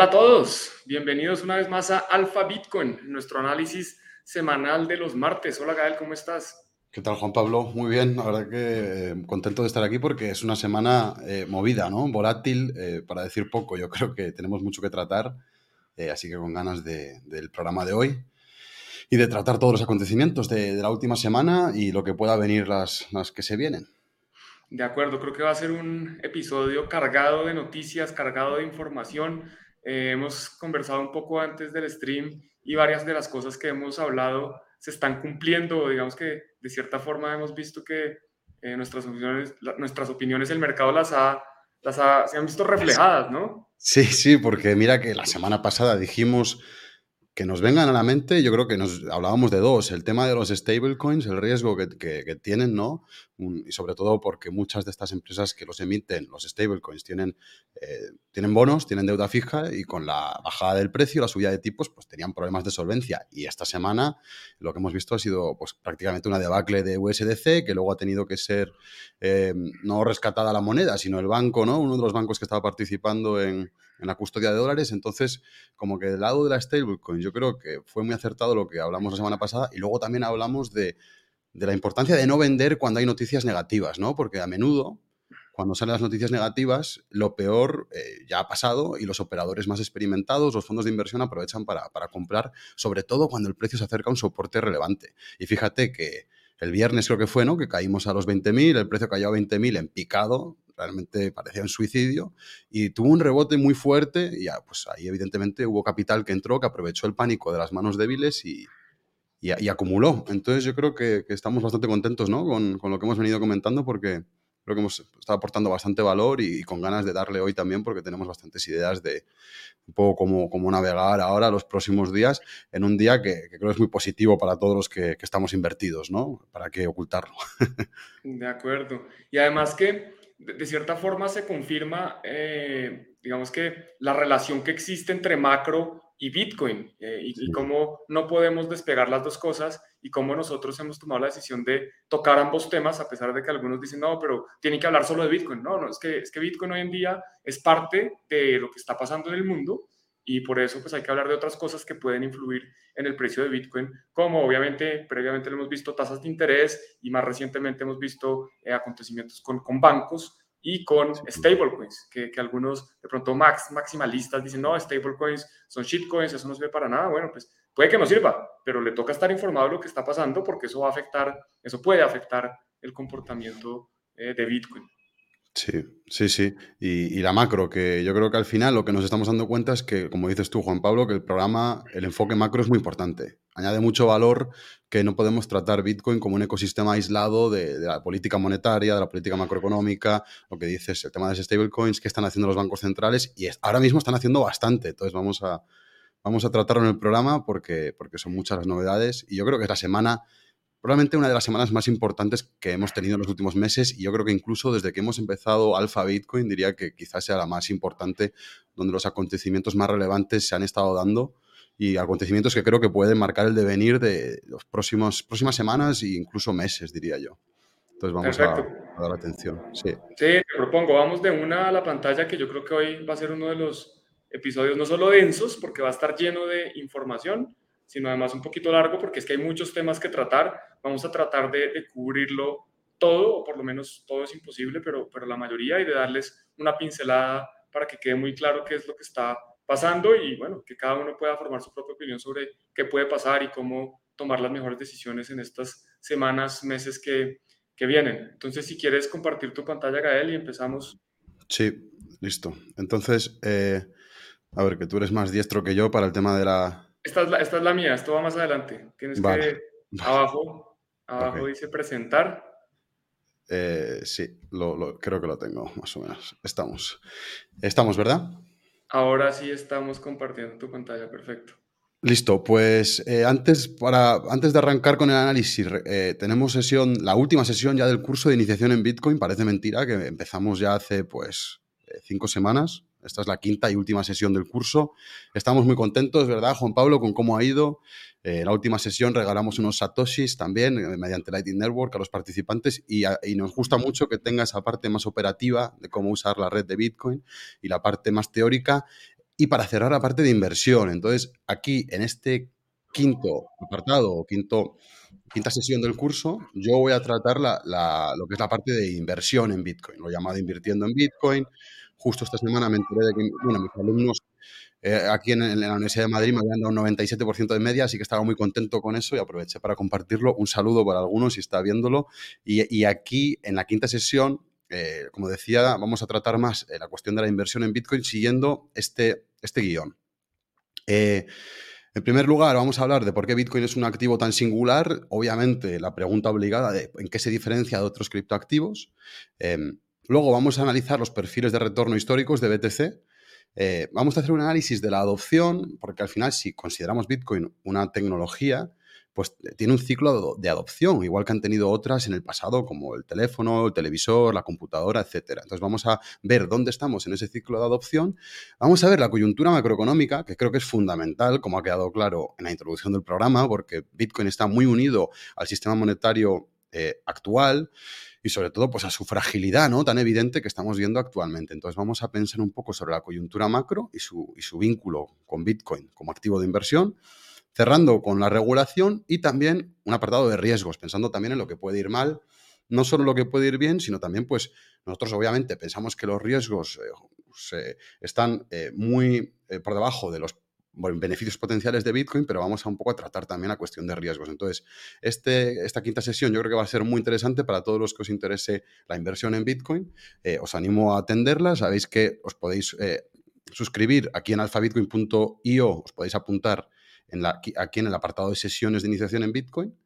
Hola a todos, bienvenidos una vez más a Alfa Bitcoin, nuestro análisis semanal de los martes. Hola Gael, ¿cómo estás? ¿Qué tal Juan Pablo? Muy bien, la verdad que eh, contento de estar aquí porque es una semana eh, movida, ¿no? Volátil, eh, para decir poco. Yo creo que tenemos mucho que tratar, así que con ganas del programa de hoy y de tratar todos los acontecimientos de, la última semana y lo que pueda venir las, las que se vienen. De acuerdo, creo que va a ser un episodio cargado de noticias, cargado de información. Eh, hemos conversado un poco antes del stream y varias de las cosas que hemos hablado se están cumpliendo. Digamos que de cierta forma hemos visto que eh, nuestras, opiniones, nuestras opiniones el mercado las ha, las ha, se han visto reflejadas, ¿no? Sí, sí, porque mira que la semana pasada dijimos que nos vengan a la mente, yo creo que nos hablábamos de dos, el tema de los stablecoins, el riesgo que, que, tienen, ¿no? y sobre todo porque muchas de estas empresas que los emiten, los stablecoins, tienen, eh, tienen bonos, tienen deuda fija y con la bajada del precio, la subida de tipos, pues tenían problemas de solvencia. Y esta semana lo que hemos visto ha sido pues, prácticamente una debacle de USDC, que luego ha tenido que ser eh, no rescatada la moneda, sino el banco, ¿no? Uno de los bancos que estaba participando en, en la custodia de dólares. Entonces, como que del lado de la stablecoin, yo creo que fue muy acertado lo que hablamos la semana pasada y luego también hablamos de, la importancia de no vender cuando hay noticias negativas, ¿no? Porque a menudo, cuando salen las noticias negativas, lo peor eh, ya ha pasado y los operadores más experimentados, los fondos de inversión, aprovechan para, para comprar, sobre todo cuando el precio se acerca a un soporte relevante. Y fíjate que el viernes creo que fue, ¿no? Que caímos a los 20.000, el precio cayó a 20.000 en picado, realmente parecía un suicidio, y tuvo un rebote muy fuerte y ya, pues ahí evidentemente hubo capital que entró, que aprovechó el pánico de las manos débiles y, y, acumuló. Entonces yo creo que, estamos bastante contentos ¿no? con, con, lo que hemos venido comentando porque creo que hemos estado aportando bastante valor y, con ganas de darle hoy también porque tenemos bastantes ideas de un poco cómo, cómo navegar ahora los próximos días en un día que, que creo es muy positivo para todos los que, que estamos invertidos, ¿no? ¿Para qué ocultarlo? de acuerdo. Y además que de, cierta forma se confirma, eh, digamos que la relación que existe entre macro y Bitcoin eh, y, cómo no podemos despegar las dos cosas y cómo nosotros hemos tomado la decisión de tocar ambos temas a pesar de que algunos dicen no, pero tienen que hablar solo de Bitcoin. No, no, es que, es que Bitcoin hoy en día es parte de lo que está pasando en el mundo y por eso pues hay que hablar de otras cosas que pueden influir en el precio de Bitcoin, como obviamente previamente lo hemos visto tasas de interés y más recientemente hemos visto eh, acontecimientos con, con bancos y con stablecoins, que, que, algunos de pronto max, maximalistas dicen, no, stablecoins son shitcoins, eso no sirve para nada. Bueno, pues puede que no sirva, pero le toca estar informado de lo que está pasando porque eso va a afectar, eso puede afectar el comportamiento eh, de Bitcoin. Sí, sí, sí. Y, la macro, que yo creo que al final lo que nos estamos dando cuenta es que, como dices tú, Juan Pablo, que el programa, el enfoque macro es muy importante. Añade mucho valor que no podemos tratar Bitcoin como un ecosistema aislado de, la política monetaria, de la política macroeconómica, lo que dices, el tema de las stablecoins, que están haciendo los bancos centrales, y ahora mismo están haciendo bastante. Entonces vamos a, vamos a tratarlo en el programa porque, porque son muchas las novedades y yo creo que es la semana probablemente una de las semanas más importantes que hemos tenido en los últimos meses y yo creo que incluso desde que hemos empezado Alpha Bitcoin diría que quizás sea la más importante donde los acontecimientos más relevantes se han estado dando y acontecimientos que creo que pueden marcar el devenir de las próximas semanas e incluso meses, diría yo. Entonces vamos a, dar atención. Sí. sí, te propongo, vamos de una a la pantalla que yo creo que hoy va a ser uno de los episodios no solo densos, porque va a estar lleno de información, sino además un poquito largo porque es que hay muchos temas que tratar. Vamos a tratar de, cubrirlo todo, o por lo menos todo es imposible, pero, pero la mayoría, y de darles una pincelada para que quede muy claro qué es lo que está pasando y bueno, que cada uno pueda formar su propia opinión sobre qué puede pasar y cómo tomar las mejores decisiones en estas semanas, meses que, que vienen. Entonces, si quieres compartir tu pantalla, Gael, y empezamos. Sí, listo. Entonces, eh, a ver, que tú eres más diestro que yo para el tema de la, esta es, la, mía, esto va más adelante. Tienes que, abajo, abajo dice presentar. Eh, sí, creo que lo tengo, más o menos. Estamos. Estamos, ¿verdad? Ahora sí estamos compartiendo tu pantalla, perfecto. Listo, pues eh, antes, para, antes de arrancar con el análisis, eh, tenemos sesión, la última sesión ya del curso de iniciación en Bitcoin. Parece mentira que empezamos ya hace pues cinco semanas, esta es la quinta y última sesión del curso. Estamos muy contentos, ¿verdad, Juan Pablo, con cómo ha ido? eh, la última sesión regalamos unos satoshis también eh, mediante Lightning Network a los participantes y, nos gusta mucho que tenga esa parte más operativa de cómo usar la red de Bitcoin y la parte más teórica y para cerrar la parte de inversión. Entonces, aquí en este quinto apartado o quinta sesión del curso, yo voy a tratar lo que es la parte de inversión en Bitcoin, lo llamado invirtiendo en Bitcoin. Justo esta semana me enteré de que, bueno, mis alumnos eh, aquí en, la Universidad de Madrid me habían dado un 97% de media, así que estaba muy contento con eso y aproveché para compartirlo. Un saludo para algunos si está viéndolo. Y, aquí, en la quinta sesión, eh, como decía, vamos a tratar más eh, la cuestión de la inversión en Bitcoin siguiendo este, este guion. En primer lugar, vamos a hablar de por qué Bitcoin es un activo tan singular. Obviamente, la pregunta obligada de en qué se diferencia de otros criptoactivos. Luego vamos a analizar los perfiles de retorno históricos de BTC. Eh, vamos a hacer un análisis de la adopción, porque al final, si consideramos Bitcoin una tecnología, pues eh, tiene un ciclo de adopción, igual que han tenido otras en el pasado, como el teléfono, el televisor, la computadora, etc. Entonces vamos a ver dónde estamos en ese ciclo de adopción. Vamos a ver la coyuntura macroeconómica, que creo que es fundamental, como ha quedado claro en la introducción del programa, porque Bitcoin está muy unido al sistema monetario eh, actual y sobre todo pues a su fragilidad ¿no? tan evidente que estamos viendo actualmente. Entonces vamos a pensar un poco sobre la coyuntura macro y su, y su vínculo con Bitcoin como activo de inversión cerrando con la regulación y también un apartado de riesgos, pensando también en lo que puede ir mal, no solo lo que puede ir bien, sino también, pues, nosotros obviamente pensamos que los riesgos eh, están eh, muy eh, por debajo de los beneficios potenciales de Bitcoin, pero vamos a un poco a tratar también la cuestión de riesgos. Entonces, este, esta quinta sesión yo creo que va a ser muy interesante para todos los que os interese la inversión en Bitcoin. os animo a atenderla. Sabéis que os podéis suscribir aquí en alfabitcoin.io, os podéis apuntar aquí en el apartado de sesiones de iniciación en Bitcoin.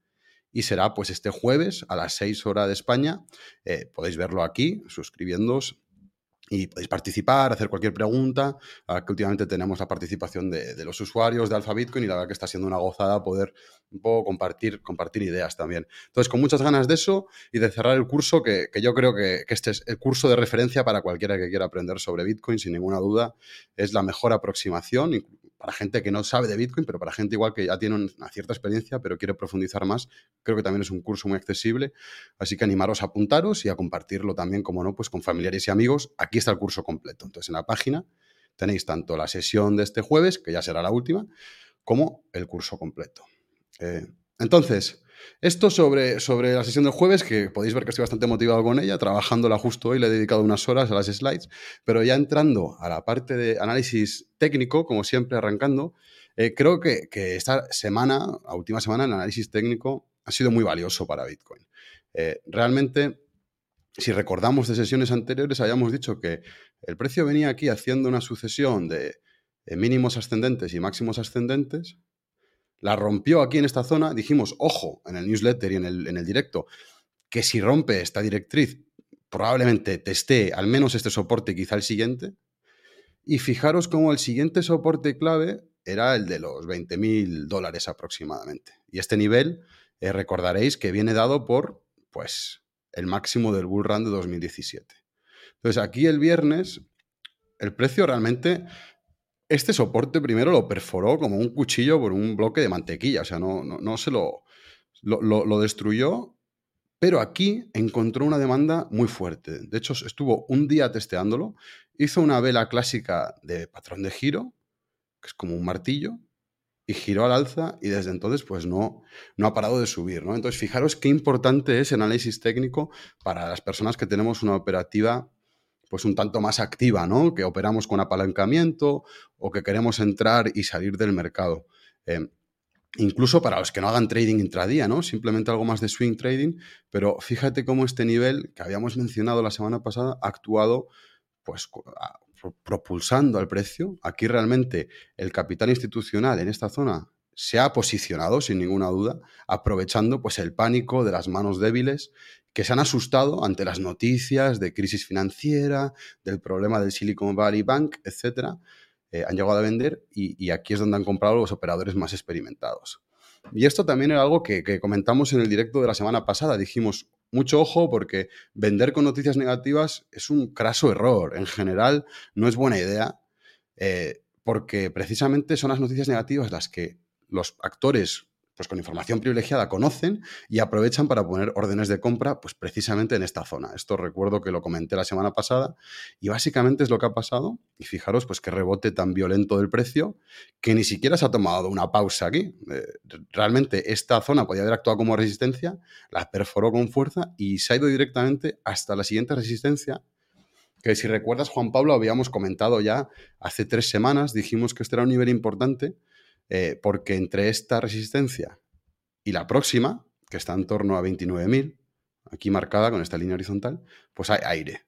Y será pues este jueves a las 6 horas de España. Eh, podéis verlo aquí, suscribiéndoos y podéis participar, hacer cualquier pregunta, que últimamente tenemos la participación de, los usuarios de Alpha Bitcoin y la verdad que está siendo una gozada poder un poco compartir, compartir ideas también. Entonces, con muchas ganas de eso y de cerrar el curso, que, yo creo que, que, este es el curso de referencia para cualquiera que quiera aprender sobre Bitcoin, sin ninguna duda, es la mejor aproximación, para gente que no sabe de Bitcoin, pero para gente igual que ya tiene una cierta experiencia, pero quiere profundizar más, creo que también es un curso muy accesible. Así que animaros a apuntaros y a compartirlo también, como no, pues con familiares y amigos. Aquí está el curso completo. Entonces, en la página tenéis tanto la sesión de este jueves, que ya será la última, como el curso completo. Eh, entonces, esto sobre, sobre la sesión del jueves, que podéis ver que estoy bastante motivado con ella, trabajándola justo hoy, le he dedicado unas horas a las slides, pero ya entrando a la parte de análisis técnico, como siempre arrancando, eh, creo que, esta semana, la última semana, el análisis técnico ha sido muy valioso para Bitcoin. Eh, realmente, si recordamos de sesiones anteriores, habíamos dicho que el precio venía aquí haciendo una sucesión de mínimos ascendentes y máximos ascendentes, la rompió aquí en esta zona, dijimos, ojo, en el newsletter y en el, en el directo, que si rompe esta directriz, probablemente teste al menos este soporte, quizá el siguiente. Y fijaros cómo el siguiente soporte clave era el de los 20 mil dólares aproximadamente. Y este nivel, eh, recordaréis que viene dado por, pues, el máximo del bull run de 2017. Entonces, aquí el viernes, el precio realmente este soporte primero lo perforó como un cuchillo por un bloque de mantequilla, o sea, no, no, se lo, lo, destruyó, pero aquí encontró una demanda muy fuerte. De hecho, estuvo un día testeándolo, hizo una vela clásica de patrón de giro, que es como un martillo, y giró al alza y desde entonces pues no, no ha parado de subir. ¿no? Entonces, fijaros qué importante es el análisis técnico para las personas que tenemos una operativa pues un tanto más activa, ¿no? Que operamos con apalancamiento o que queremos entrar y salir del mercado. Eh, incluso para los que no hagan trading intradía, ¿no? Simplemente algo más de swing trading, pero fíjate cómo este nivel que habíamos mencionado la semana pasada ha actuado pues propulsando al precio. Aquí realmente el capital institucional en esta zona se ha posicionado sin ninguna duda, aprovechando pues el pánico de las manos débiles que se han asustado ante las noticias de crisis financiera, del problema del Silicon Valley Bank, etc. Eh, han llegado a vender y, aquí es donde han comprado los operadores más experimentados. Y esto también era algo que, comentamos en el directo de la semana pasada. Dijimos, mucho ojo porque vender con noticias negativas es un craso error. En general, no es buena idea eh, porque precisamente son las noticias negativas las que los actores pues con información privilegiada conocen y aprovechan para poner órdenes de compra, pues precisamente en esta zona. Esto recuerdo que lo comenté la semana pasada y básicamente es lo que ha pasado. Y fijaros, pues qué rebote tan violento del precio que ni siquiera se ha tomado una pausa aquí. Eh, realmente esta zona podía haber actuado como resistencia, la perforó con fuerza y se ha ido directamente hasta la siguiente resistencia. Que si recuerdas, Juan Pablo, habíamos comentado ya hace tres semanas, dijimos que este era un nivel importante eh, porque entre esta resistencia y la próxima, que está en torno a 29.000, aquí marcada con esta línea horizontal, pues hay aire.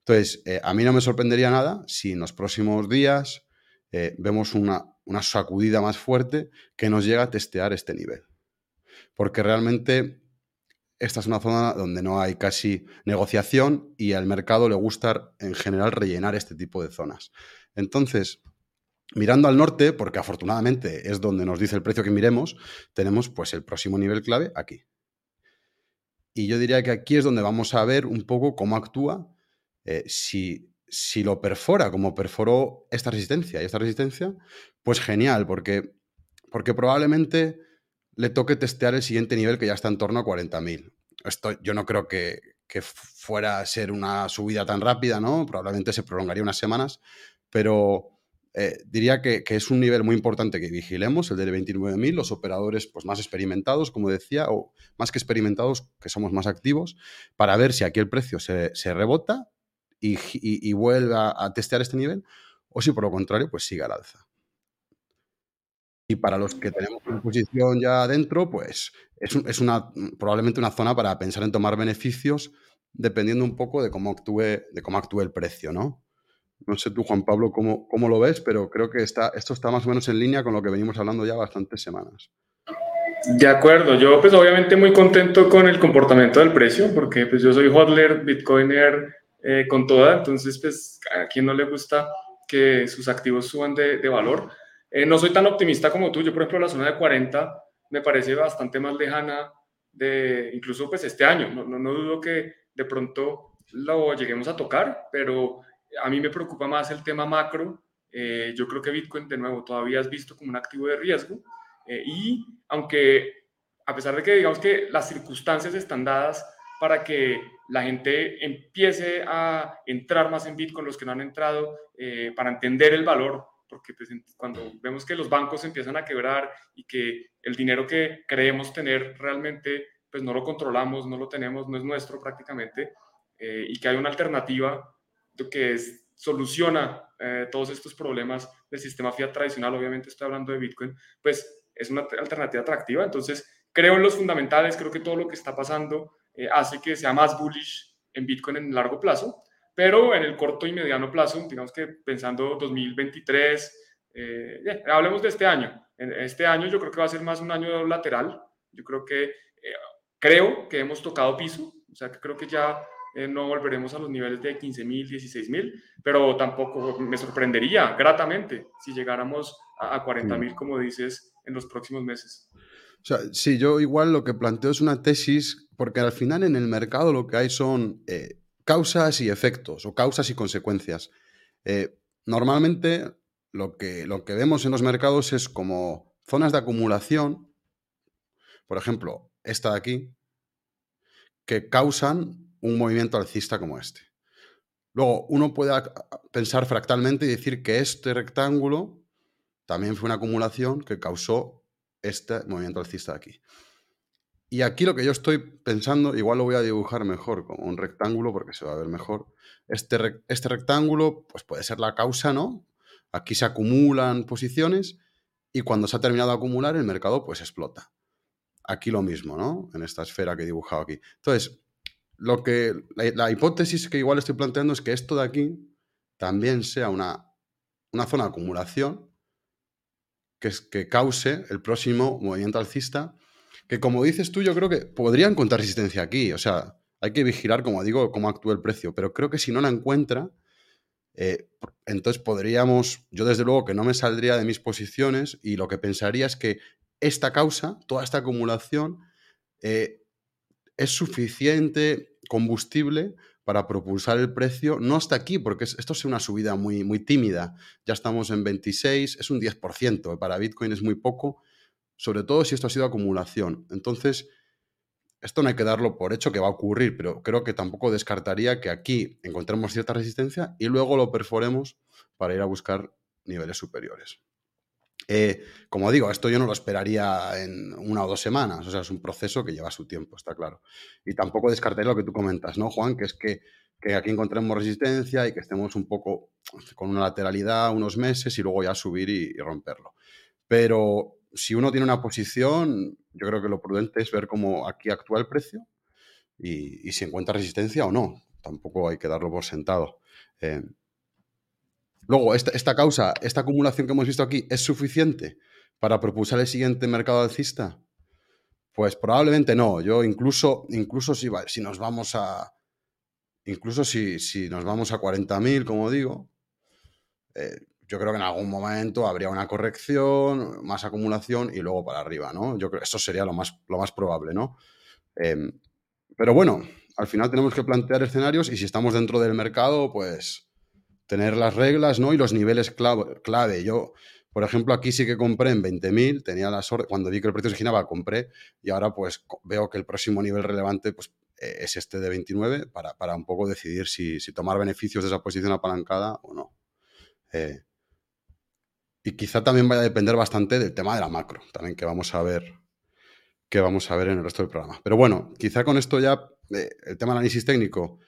Entonces, eh, a mí no me sorprendería nada si en los próximos días eh, vemos una, una sacudida más fuerte que nos llega a testear este nivel. Porque realmente esta es una zona donde no hay casi negociación y al mercado le gusta en general rellenar este tipo de zonas. Entonces, Mirando al norte, porque afortunadamente es donde nos dice el precio que miremos, tenemos pues el próximo nivel clave aquí. Y yo diría que aquí es donde vamos a ver un poco cómo actúa, eh, si, si lo perfora como perforó esta resistencia y esta resistencia, pues genial, porque, porque probablemente le toque testear el siguiente nivel que ya está en torno a 40.000. Esto yo no creo que, que fuera a ser una subida tan rápida, ¿no? Probablemente se prolongaría unas semanas, pero eh, diría que, es un nivel muy importante que vigilemos, el de 29.000, los operadores pues, más experimentados, como decía, o más que experimentados, que somos más activos, para ver si aquí el precio se, rebota y, vuelve a, testear este nivel, o si por lo contrario, pues sigue al alza. Y para los que tenemos una posición ya adentro, pues es, es una, probablemente una zona para pensar en tomar beneficios dependiendo un poco de cómo actúe, de cómo actúe el precio, ¿no? No sé tú, Juan Pablo, cómo, cómo lo ves, pero creo que está, esto está más o menos en línea con lo que venimos hablando ya bastantes semanas. De acuerdo, yo pues obviamente muy contento con el comportamiento del precio, porque pues yo soy hodler, bitcoiner eh, con toda, entonces pues a quien no le gusta que sus activos suban de, de valor. Eh, no soy tan optimista como tú, yo por ejemplo la zona de 40 me parece bastante más lejana de incluso pues este año, no, no, no dudo que de pronto lo lleguemos a tocar, pero a mí me preocupa más el tema macro. Eh, yo creo que Bitcoin, de nuevo, todavía es visto como un activo de riesgo. Eh, y aunque, a pesar de que digamos que las circunstancias están dadas para que la gente empiece a entrar más en Bitcoin, los que no han entrado, eh, para entender el valor, porque pues, cuando vemos que los bancos empiezan a quebrar y que el dinero que creemos tener realmente, pues no lo controlamos, no lo tenemos, no es nuestro prácticamente, y que hay una alternativa que es, soluciona eh, todos estos problemas del sistema fiat tradicional, obviamente estoy hablando de Bitcoin, pues es una alternativa atractiva. Entonces, creo en los fundamentales, creo que todo lo que está pasando eh, hace que sea más bullish en Bitcoin en largo plazo, pero en el corto y mediano plazo, digamos que pensando 2023, eh, hablemos de este año. En este año yo creo que va a ser más un año lateral. Yo creo que, creo que hemos tocado piso, o sea que creo que ya eh, no volveremos a los niveles de 15 mil, 16 mil, pero tampoco me sorprendería gratamente si llegáramos a, 40 mil, como dices, en los próximos meses. O sí, yo igual lo que planteo es una tesis, porque al final en el mercado lo que hay son eh, causas y efectos, o causas y consecuencias. Eh, normalmente lo que, lo que vemos en los mercados es como zonas de acumulación, por ejemplo, esta de aquí, que causan un movimiento alcista como este. Luego, uno puede pensar fractalmente y decir que este rectángulo también fue una acumulación que causó este movimiento alcista de aquí. Y aquí lo que yo estoy pensando, igual lo voy a dibujar mejor como un rectángulo porque se va a ver mejor. Este, este rectángulo pues puede ser la causa, ¿no? Aquí se acumulan posiciones y cuando se ha terminado de acumular el mercado pues explota. Aquí lo mismo, ¿no? En esta esfera que he dibujado aquí. Entonces, lo que, la, hipótesis que igual estoy planteando es que esto de aquí también sea una, una zona de acumulación que, que cause el próximo movimiento alcista, que como dices tú, yo creo que podría encontrar resistencia aquí. O sea, hay que vigilar, como digo, cómo actúa el precio, pero creo que si no la encuentra, eh, entonces podríamos, yo desde luego que no me saldría de mis posiciones y lo que pensaría es que esta causa, toda esta acumulación, eh, es suficiente combustible para propulsar el precio, no hasta aquí, porque esto es una subida muy, muy tímida. Ya estamos en 26, es un 10%, para Bitcoin es muy poco, sobre todo si esto ha sido acumulación. Entonces, esto no hay que darlo por hecho que va a ocurrir, pero creo que tampoco descartaría que aquí encontremos cierta resistencia y luego lo perforemos para ir a buscar niveles superiores. Eh, como digo, esto yo no lo esperaría en una o dos semanas, o sea, es un proceso que lleva su tiempo, está claro. Y tampoco descartaría lo que tú comentas, ¿no, Juan? Que es que, aquí encontremos resistencia y que estemos un poco con una lateralidad unos meses y luego ya subir y romperlo. Pero si uno tiene una posición, yo creo que lo prudente es ver cómo aquí actúa el precio y, si encuentra resistencia o no. Tampoco hay que darlo por sentado. Eh, luego, esta, causa, esta acumulación que hemos visto aquí, ¿es suficiente para propulsar el siguiente mercado alcista? Pues probablemente no. Yo incluso, incluso si, si nos vamos a. Incluso si, si nos vamos a 40.000, como digo, eh, yo creo que en algún momento habría una corrección, más acumulación y luego para arriba, ¿no? Yo creo que eso sería lo más, lo más probable, ¿no? Em, pero bueno, al final tenemos que plantear escenarios y si estamos dentro del mercado, pues tener las reglas, ¿no? Y los niveles clave. Yo, por ejemplo, aquí sí que compré en 20.000, tenía la suerte, cuando vi que el precio se giraba, compré y ahora pues veo que el próximo nivel relevante pues, e, es este de 29 para, para un poco decidir si, tomar beneficios de esa posición apalancada o no. Eh, y quizá también vaya a depender bastante del tema de la macro, también que vamos a ver, que vamos a ver en el resto del programa. Pero bueno, quizá con esto ya eh, el tema análisis técnico,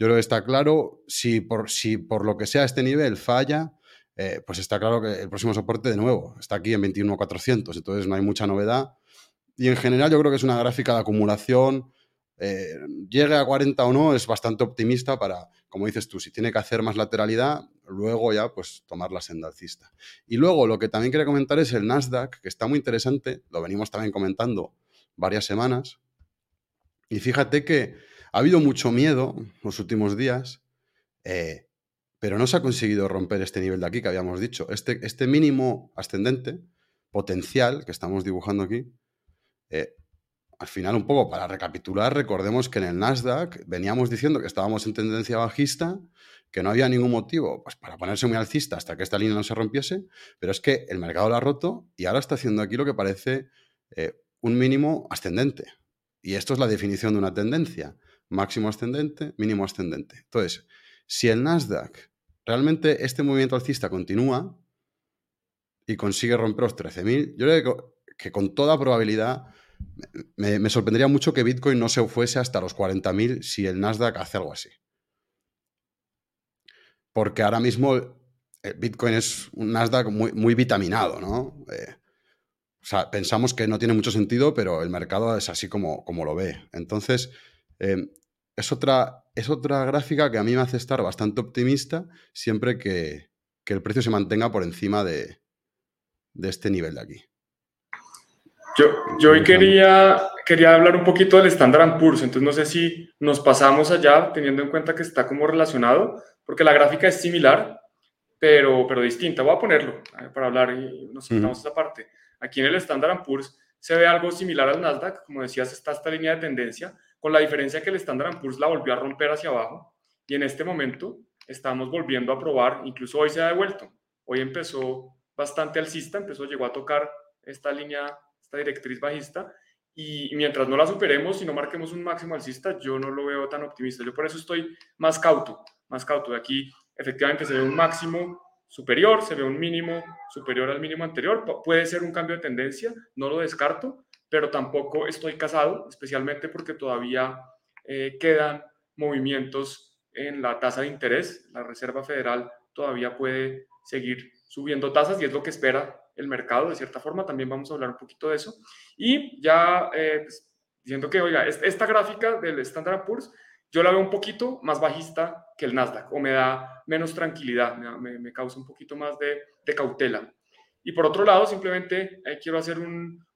yo creo que está claro. Si por, si por lo que sea este nivel falla, eh, pues está claro que el próximo soporte de nuevo está aquí en 21.400, entonces no hay mucha novedad. Y en general yo creo que es una gráfica de acumulación. Eh, llegue a 40 o no, es bastante optimista para, como dices tú, si tiene que hacer más lateralidad, luego ya pues tomar la senda alcista. Y luego lo que también quería comentar es el Nasdaq, que está muy interesante, lo venimos también comentando varias semanas. Y fíjate que ha habido mucho miedo los últimos días, eh, pero no se ha conseguido romper este nivel de aquí que habíamos dicho. Este, este mínimo ascendente potencial que estamos dibujando aquí, eh, al final un poco para recapitular, recordemos que en el Nasdaq veníamos diciendo que estábamos en tendencia bajista, que no había ningún motivo pues, para ponerse muy alcista hasta que esta línea no se rompiese, pero es que el mercado la ha roto y ahora está haciendo aquí lo que parece eh, un mínimo ascendente. Y esto es la definición de una tendencia. Máximo ascendente, mínimo ascendente. Entonces, si el Nasdaq realmente este movimiento alcista continúa y consigue romper los 13.000, yo creo que, con toda probabilidad me, sorprendería mucho que Bitcoin no se fuese hasta los 40.000 si el Nasdaq hace algo así porque ahora mismo eh, Bitcoin es un Nasdaq muy, muy vitaminado, ¿no? Eh, o sea, pensamos que no tiene mucho sentido, pero el mercado es así como, como lo ve. Entonces, eh, es, otra, es otra gráfica que a mí me hace estar bastante optimista siempre que, el precio se mantenga por encima de, este nivel de aquí. Yo, yo hoy quería, quería hablar un poquito del Standard Poor's, entonces no sé si nos pasamos allá teniendo en cuenta que está como relacionado, porque la gráfica es similar, pero, pero distinta. Voy a ponerlo para hablar y nos quitamos esa parte. Aquí en el Standard Poor's se ve algo similar al Nasdaq, como decías, está esta línea de tendencia, con la diferencia que el Standard Poor's la volvió a romper hacia abajo y en este momento estamos volviendo a probar, incluso hoy se ha devuelto. Hoy empezó bastante alcista, empezó, llegó a tocar esta línea, esta directriz bajista y mientras no la superemos y no marquemos un máximo alcista, yo no lo veo tan optimista. Yo por eso estoy más cauto más cauto. De aquí efectivamente se ve un máximo superior, se ve un mínimo superior al mínimo anterior. puede ser un cambio de tendencia, no lo descarto, pero tampoco estoy casado, especialmente porque todavía eh, quedan movimientos en la tasa de interés. La Reserva Federal todavía puede seguir subiendo tasas y es lo que espera el mercado, de cierta forma. También vamos a hablar un poquito de eso. Y ya eh, pues, diciendo que, oiga, esta gráfica del Standard Poor's yo la veo un poquito más bajista que el Nasdaq o me da menos tranquilidad, me, causa un poquito más de, cautela. Y por otro lado, simplemente eh, quiero hacer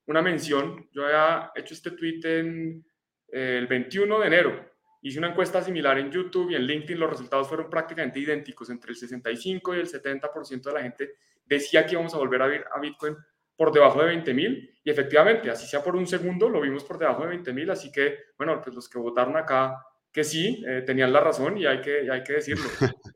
una mención. Yo había hecho este tweet en eh, el 21 de enero. Hice una encuesta similar en YouTube y en LinkedIn. Los resultados fueron prácticamente idénticos. Entre el 65 y el 70% de la gente decía que íbamos a volver a, ver a Bitcoin por debajo de 20 mil. Y efectivamente, así sea por un segundo, lo vimos por debajo de 20 mil. Así que, bueno, pues los que votaron acá que sí, eh, tenían la razón y hay que, hay que decirlo.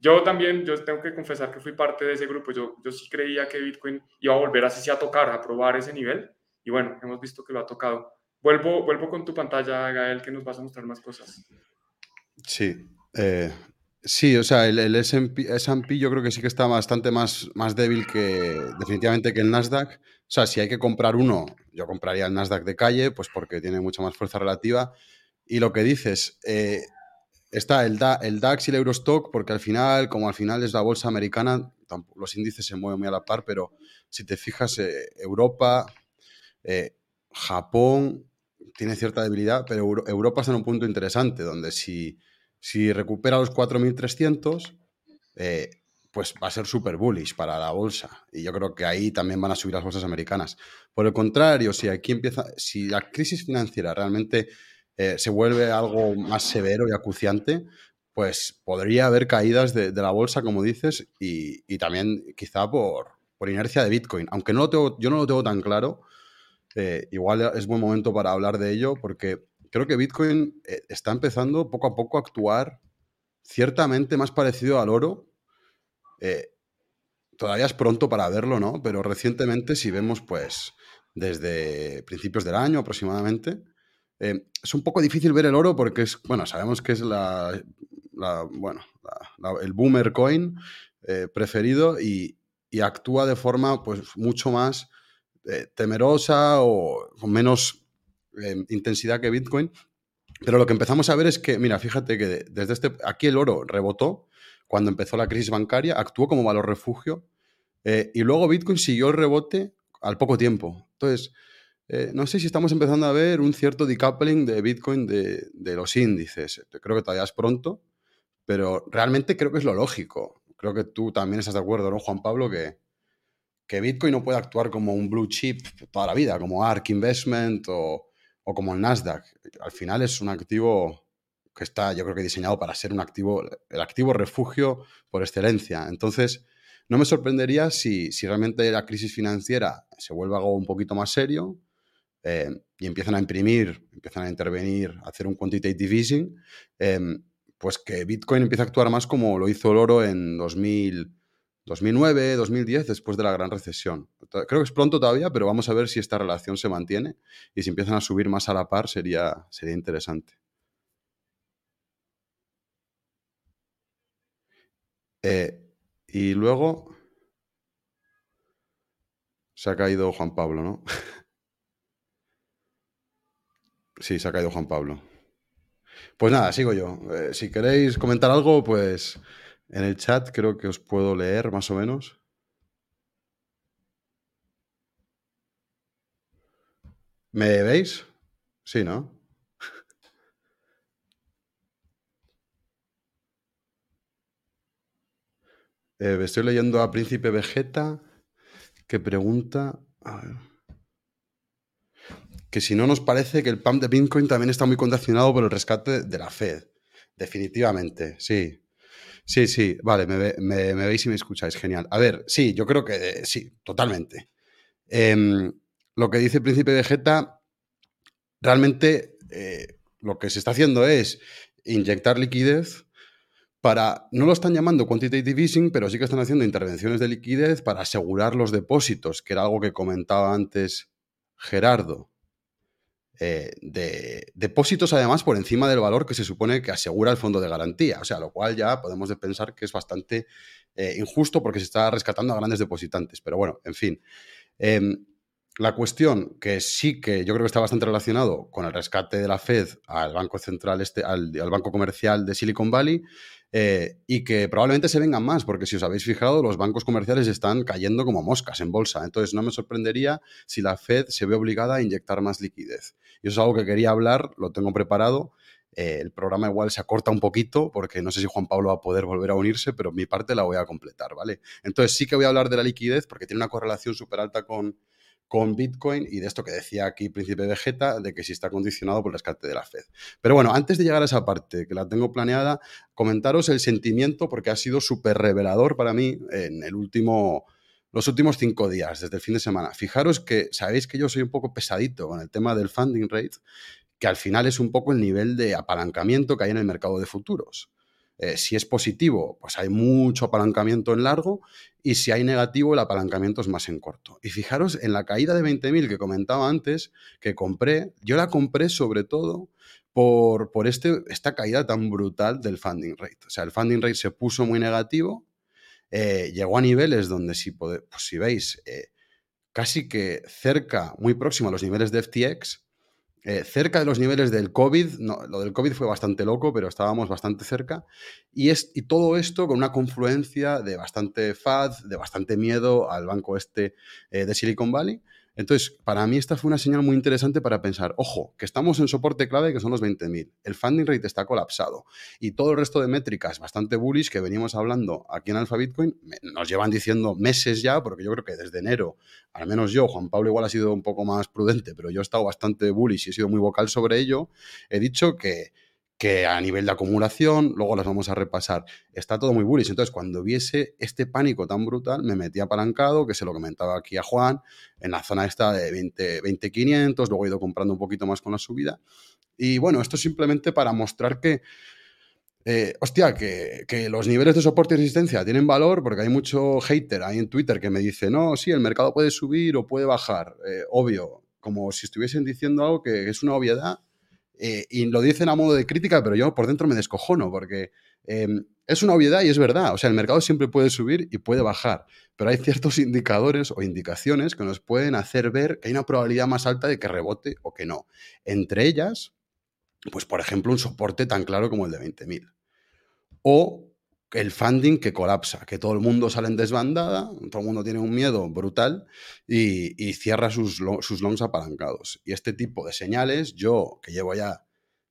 Yo también, yo tengo que confesar que fui parte de ese grupo. Yo, yo sí creía que Bitcoin iba a volver así a tocar, a probar ese nivel. Y bueno, hemos visto que lo ha tocado. Vuelvo, vuelvo con tu pantalla, Gael, que nos vas a mostrar más cosas. Sí. Eh, sí, o sea, el, el S&P yo creo que sí que está bastante más, más débil que definitivamente que el Nasdaq. O sea, si hay que comprar uno, yo compraría el Nasdaq de calle, pues porque tiene mucha más fuerza relativa. Y lo que dices, eh, está el, el, DAX y el Eurostock, porque al final, como al final es la bolsa americana, los índices se mueven muy a la par, pero si te fijas, eh, Europa, eh, Japón tiene cierta debilidad, pero Europa está en un punto interesante, donde si, si recupera los 4.300, eh, pues va a ser súper bullish para la bolsa. Y yo creo que ahí también van a subir las bolsas americanas. Por el contrario, si aquí empieza, si la crisis financiera realmente eh, se vuelve algo más severo y acuciante, pues podría haber caídas de, la bolsa, como dices, y, también quizá por, inercia de Bitcoin. Aunque no yo no lo tengo tan claro, eh, igual es buen momento para hablar de ello, porque creo que Bitcoin eh, está empezando poco a poco a actuar ciertamente más parecido al oro. todavía es pronto para verlo, ¿no? Pero recientemente, si vemos, pues, desde principios del año aproximadamente, eh, es un poco difícil ver el oro porque es, bueno, sabemos que es la, bueno, el boomer coin eh, preferido y, actúa de forma pues mucho más eh, temerosa o con menos intensidad que Bitcoin. Pero lo que empezamos a ver es que, mira, fíjate que desde este, aquí el oro rebotó cuando empezó la crisis bancaria, actuó como valor refugio y luego Bitcoin siguió el rebote al poco tiempo. Entonces, eh, no sé si estamos empezando a ver un cierto decoupling de Bitcoin de, los índices. Creo que todavía es pronto, pero realmente creo que es lo lógico. Creo que tú también estás de acuerdo, ¿no, Juan Pablo? Que, Bitcoin no puede actuar como un blue chip toda la vida, como ARK Investment o, o como el Nasdaq. Al final es un activo que está, yo creo que diseñado para ser un activo, el activo refugio por excelencia. Entonces, no me sorprendería si, si realmente la crisis financiera se vuelve algo un poquito más serio eh, y empiezan a imprimir, empiezan a intervenir, a hacer un quantitative easing, em, pues que Bitcoin empieza a actuar más como lo hizo el oro en 2000, 2009, 2010, después de la gran recesión. Creo que es pronto todavía, pero vamos a ver si esta relación se mantiene y si empiezan a subir más a la par sería, sería interesante. Eh, y luego se ha caído Juan Pablo, ¿no? Sí, se ha caído Juan Pablo. Pues nada, sigo yo. Eh, si queréis comentar algo, pues en el chat creo que os puedo leer más o menos. ¿Me veis? Sí, ¿no? Eh, estoy leyendo a Príncipe Vegeta que pregunta... A ver que si no nos parece que el pump de Bitcoin también está muy condicionado por el rescate de la Fed. Definitivamente, sí. Sí, sí, vale, me, veis y me escucháis, genial. A ver, sí, yo creo que eh, sí, totalmente. Em, lo que dice el Príncipe Vegeta, realmente eh, lo que se está haciendo es inyectar liquidez para, no lo están llamando quantitative easing, pero sí que están haciendo intervenciones de liquidez para asegurar los depósitos, que era algo que comentaba antes Gerardo. Eh, de depósitos además por encima del valor que se supone que asegura el fondo de garantía. O sea, lo cual ya podemos pensar que es bastante eh, injusto porque se está rescatando a grandes depositantes. Pero bueno, en fin. Em, la cuestión que sí que yo creo que está bastante relacionado con el rescate de la Fed al Banco Central, este, al, al Banco Comercial de Silicon Valley, eh, y que probablemente se vengan más, porque si os habéis fijado, los bancos comerciales están cayendo como moscas en bolsa. Entonces, no me sorprendería si la Fed se ve obligada a inyectar más liquidez. Y eso es algo que quería hablar, lo tengo preparado. Eh, el programa igual se acorta un poquito porque no sé si Juan Pablo va a poder volver a unirse, pero mi parte la voy a completar, ¿vale? Entonces sí que voy a hablar de la liquidez porque tiene una correlación súper alta con, con Bitcoin y de esto que decía aquí Príncipe Vegeta, de que si está condicionado por el rescate de la Fed. Pero bueno, antes de llegar a esa parte, que la tengo planeada, comentaros el sentimiento, porque ha sido súper revelador para mí en el último, los últimos cinco días, desde el fin de semana. Fijaros que sabéis que yo soy un poco pesadito con el tema del funding rate, que al final es un poco el nivel de apalancamiento que hay en el mercado de futuros. Eh, si es positivo, pues hay mucho apalancamiento en largo y si hay negativo, el apalancamiento es más en corto. Y fijaros en la caída de 20.000 que comentaba antes, que compré, yo la compré sobre todo por, por este, esta caída tan brutal del funding rate. O sea, el funding rate se puso muy negativo, eh, llegó a niveles donde si, pues si veis, eh, casi que cerca, muy próximo a los niveles de FTX, eh, cerca de los niveles del COVID. Lo del COVID fue bastante loco, pero estábamos bastante cerca. Y, es, y todo esto con una confluencia de bastante FAD, de bastante miedo al banco este eh, de Silicon Valley. Entonces, para mí esta fue una señal muy interesante para pensar, ojo, que estamos en soporte clave que son los 20.000. El funding rate está colapsado y todo el resto de métricas bastante bullish que venimos hablando aquí en Alpha Bitcoin nos llevan diciendo meses ya, porque yo creo que desde enero, al menos yo, Juan Pablo igual ha sido un poco más prudente, pero yo he estado bastante bullish y he sido muy vocal sobre ello, he dicho que que a nivel de acumulación, luego las vamos a repasar, está todo muy bullish. Entonces, cuando viese este pánico tan brutal, me metí apalancado, que se lo comentaba aquí a Juan, en la zona esta de 20, 20 luego he ido comprando un poquito más con la subida. Y bueno, esto simplemente para mostrar que, eh, hostia, que, que, los niveles de soporte y resistencia tienen valor, porque hay mucho hater ahí en Twitter que me dice, no, sí, el mercado puede subir o puede bajar. Eh, obvio, como si estuviesen diciendo algo que es una obviedad eh, y lo dicen a modo de crítica, pero yo por dentro me descojono porque em, es una obviedad y es verdad. O sea, el mercado siempre puede subir y puede bajar, pero hay ciertos indicadores o indicaciones que nos pueden hacer ver que hay una probabilidad más alta de que rebote o que no. Entre ellas, pues por ejemplo, un soporte tan claro como el de 20.000. O el funding que colapsa, que todo el mundo sale en desbandada, todo el mundo tiene un miedo brutal y, cierra sus, sus longs apalancados. Y este tipo de señales, yo que llevo ya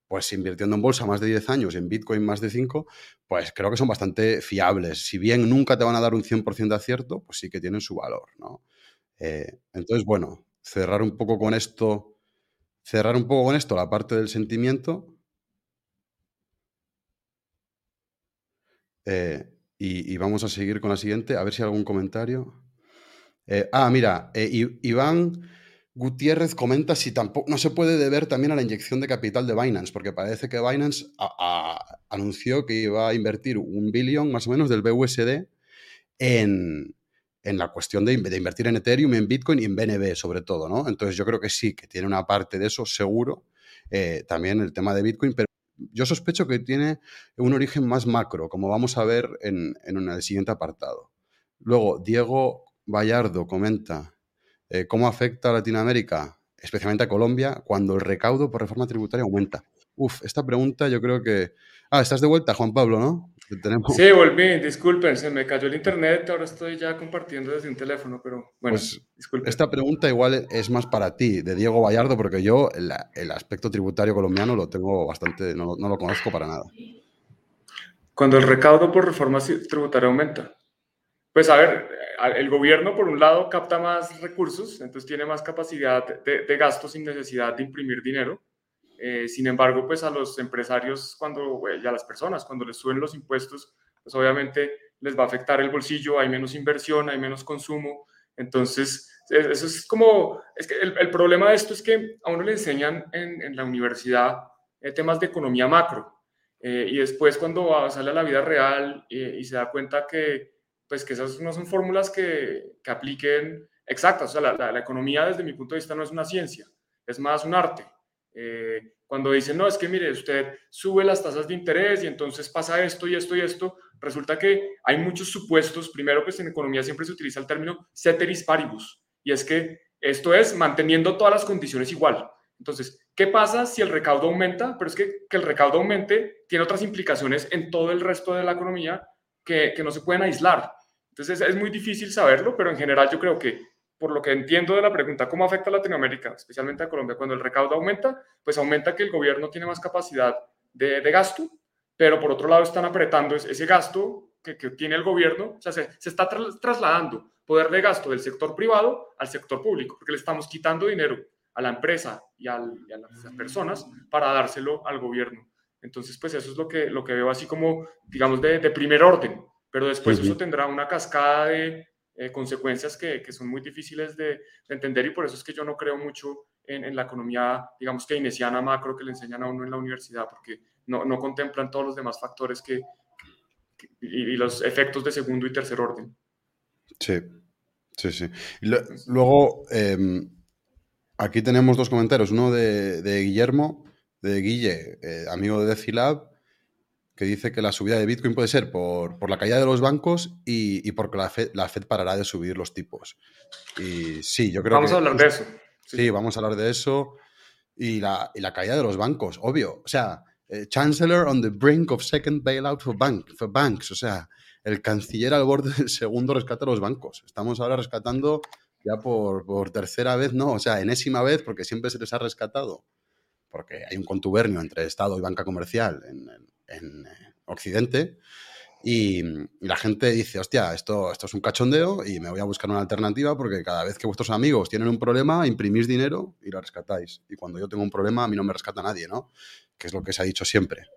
pues invirtiendo en bolsa más de 10 años, en Bitcoin más de 5, pues creo que son bastante fiables. Si bien nunca te van a dar un 100% de acierto, pues sí que tienen su valor, ¿no? Eh, entonces, bueno, cerrar un poco con esto, cerrar un poco con esto la parte del sentimiento Eh, y, vamos a seguir con la siguiente, a ver si hay algún comentario. Eh, ah, mira, eh, Iván Gutiérrez comenta si tampoco no se puede deber también a la inyección de capital de Binance, porque parece que Binance anunció que iba a invertir un billón más o menos del BUSD en, la cuestión de, invertir en Ethereum, en Bitcoin y en BNB sobre todo, ¿no? Entonces yo creo que sí, que tiene una parte de eso seguro, también el tema de Bitcoin, pero yo sospecho que tiene un origen más macro, como vamos a ver en, el siguiente apartado. Luego, Diego Vallardo comenta eh, cómo afecta a Latinoamérica, especialmente a Colombia, cuando el recaudo por reforma tributaria aumenta. Uf, esta pregunta yo creo que... Ah, estás de vuelta, Juan Pablo, ¿no? Sí, volví, disculpen, se me cayó el internet, ahora estoy ya compartiendo desde un teléfono, pero bueno, pues, disculpen. Esta pregunta igual es más para ti, de Diego Vallardo, porque yo el, aspecto tributario colombiano lo tengo bastante, no, no, lo conozco para nada. Cuando el recaudo por reforma tributaria aumenta. Pues a ver, el gobierno por un lado capta más recursos, entonces tiene más capacidad de, de gasto sin necesidad de imprimir dinero. Eh, sin embargo, pues a los empresarios cuando, y a las personas, cuando les suben los impuestos, pues obviamente les va a afectar el bolsillo, hay menos inversión, hay menos consumo. Entonces, eso es como, es que el, problema de esto es que a uno le enseñan en, la universidad eh, temas de economía macro. Eh, y después cuando sale a la vida real y se da cuenta que, pues, que esas no son fórmulas que, que apliquen exactas. O sea, la, la economía desde mi punto de vista no es una ciencia, es más un arte. Eh, cuando dicen, no, es que mire, usted sube las tasas de interés y entonces pasa esto y esto y esto, resulta que hay muchos supuestos. Primero, pues en economía siempre se utiliza el término ceteris paribus, y es que esto es manteniendo todas las condiciones igual. Entonces, ¿qué pasa si el recaudo aumenta? Pero es que que el recaudo aumente tiene otras implicaciones en todo el resto de la economía que, que no se pueden aislar. Entonces, es muy difícil saberlo, pero en general yo creo que por lo que entiendo de la pregunta, ¿cómo afecta a Latinoamérica, especialmente a Colombia? Cuando el recaudo aumenta, pues aumenta que el gobierno tiene más capacidad de, gasto, pero por otro lado están apretando ese gasto que, tiene el gobierno, o sea, se, está trasladando poder de gasto del sector privado al sector público, porque le estamos quitando dinero a la empresa y, a las personas para dárselo al gobierno. Entonces, pues eso es lo que, lo que veo así como, digamos, de, primer orden, pero después eso tendrá una cascada de, eh, consecuencias que, que, son muy difíciles de, entender y por eso es que yo no creo mucho en, la economía, digamos, keynesiana macro que le enseñan a uno en la universidad, porque no, no contemplan todos los demás factores que, y, los efectos de segundo y tercer orden. Sí, sí, sí. luego, em, aquí tenemos dos comentarios. Uno de, Guillermo, de Guille, eh, amigo de Decilab, que dice que la subida de Bitcoin puede ser por, la caída de los bancos y, porque la Fed, la Fed, parará de subir los tipos. Y sí, yo creo vamos que... Vamos a hablar de eso. Sí. vamos a hablar de eso. Y la, y la caída de los bancos, obvio. O sea, eh, Chancellor on the brink of second bailout for, bank, for banks. O sea, el canciller al borde del segundo rescate a los bancos. Estamos ahora rescatando ya por, por tercera vez, no, o sea, enésima vez, porque siempre se les ha rescatado. Porque hay un contubernio entre Estado y banca comercial en, en eh, Occidente. Y, la gente dice, hostia, esto, esto es un cachondeo y me voy a buscar una alternativa porque cada vez que vuestros amigos tienen un problema, imprimís dinero y lo rescatáis. Y cuando yo tengo un problema, a mí no me rescata nadie, ¿no? Que es lo que se ha dicho siempre.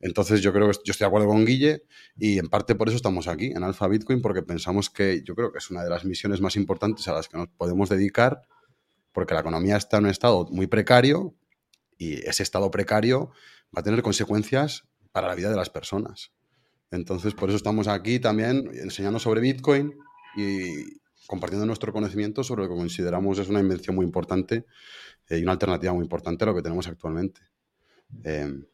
Entonces yo creo que yo estoy de acuerdo con Guille y en parte por eso estamos aquí en Alfa Bitcoin porque pensamos que yo creo que es una de las misiones más importantes a las que nos podemos dedicar porque la economía está en un estado muy precario y ese estado precario va a tener consecuencias para la vida de las personas. Entonces, por eso estamos aquí también enseñando sobre Bitcoin y compartiendo nuestro conocimiento sobre lo que consideramos es una invención muy importante eh, y una alternativa muy importante a lo que tenemos actualmente. Em,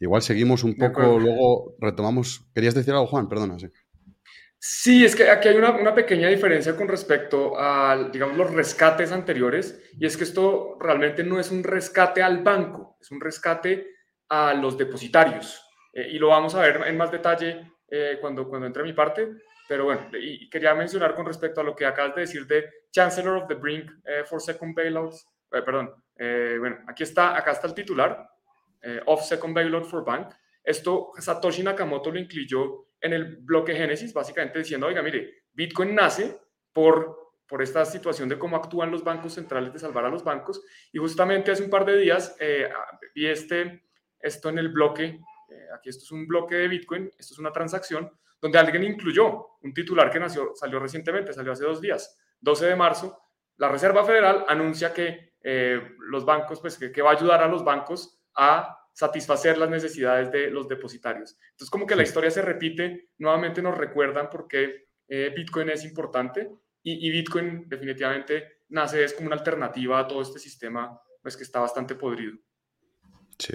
igual seguimos un poco, luego retomamos. ¿Querías decir algo, Juan? Perdona, sí. Sí, es que aquí hay una, una, pequeña diferencia con respecto a, digamos, los rescates anteriores, y es que esto realmente no es un rescate al banco, es un rescate a los depositarios. Eh, y lo vamos a ver en más detalle eh, cuando, cuando entre mi parte. Pero bueno, y quería mencionar con respecto a lo que acabas de decir de Chancellor of the Brink eh, for Second Bailouts. perdón, bueno, aquí está, acá está el titular, of Second Bailout for Bank. Esto Satoshi Nakamoto lo incluyó en el bloque Génesis, básicamente diciendo, oiga, mire, Bitcoin nace por, por esta situación de cómo actúan los bancos centrales de salvar a los bancos. Y justamente hace un par de días vi este, esto en el bloque eh, aquí esto es un bloque de Bitcoin, esto es una transacción donde alguien incluyó un titular que nació, salió recientemente, salió hace dos días, 12 de marzo, la Reserva Federal anuncia que eh, los bancos, pues que, va a ayudar a los bancos a satisfacer las necesidades de los depositarios. Entonces, como que la historia se repite, nuevamente nos recuerdan por qué eh, Bitcoin es importante y, y, Bitcoin definitivamente nace es como una alternativa a todo este sistema, pues que está bastante podrido. Sí.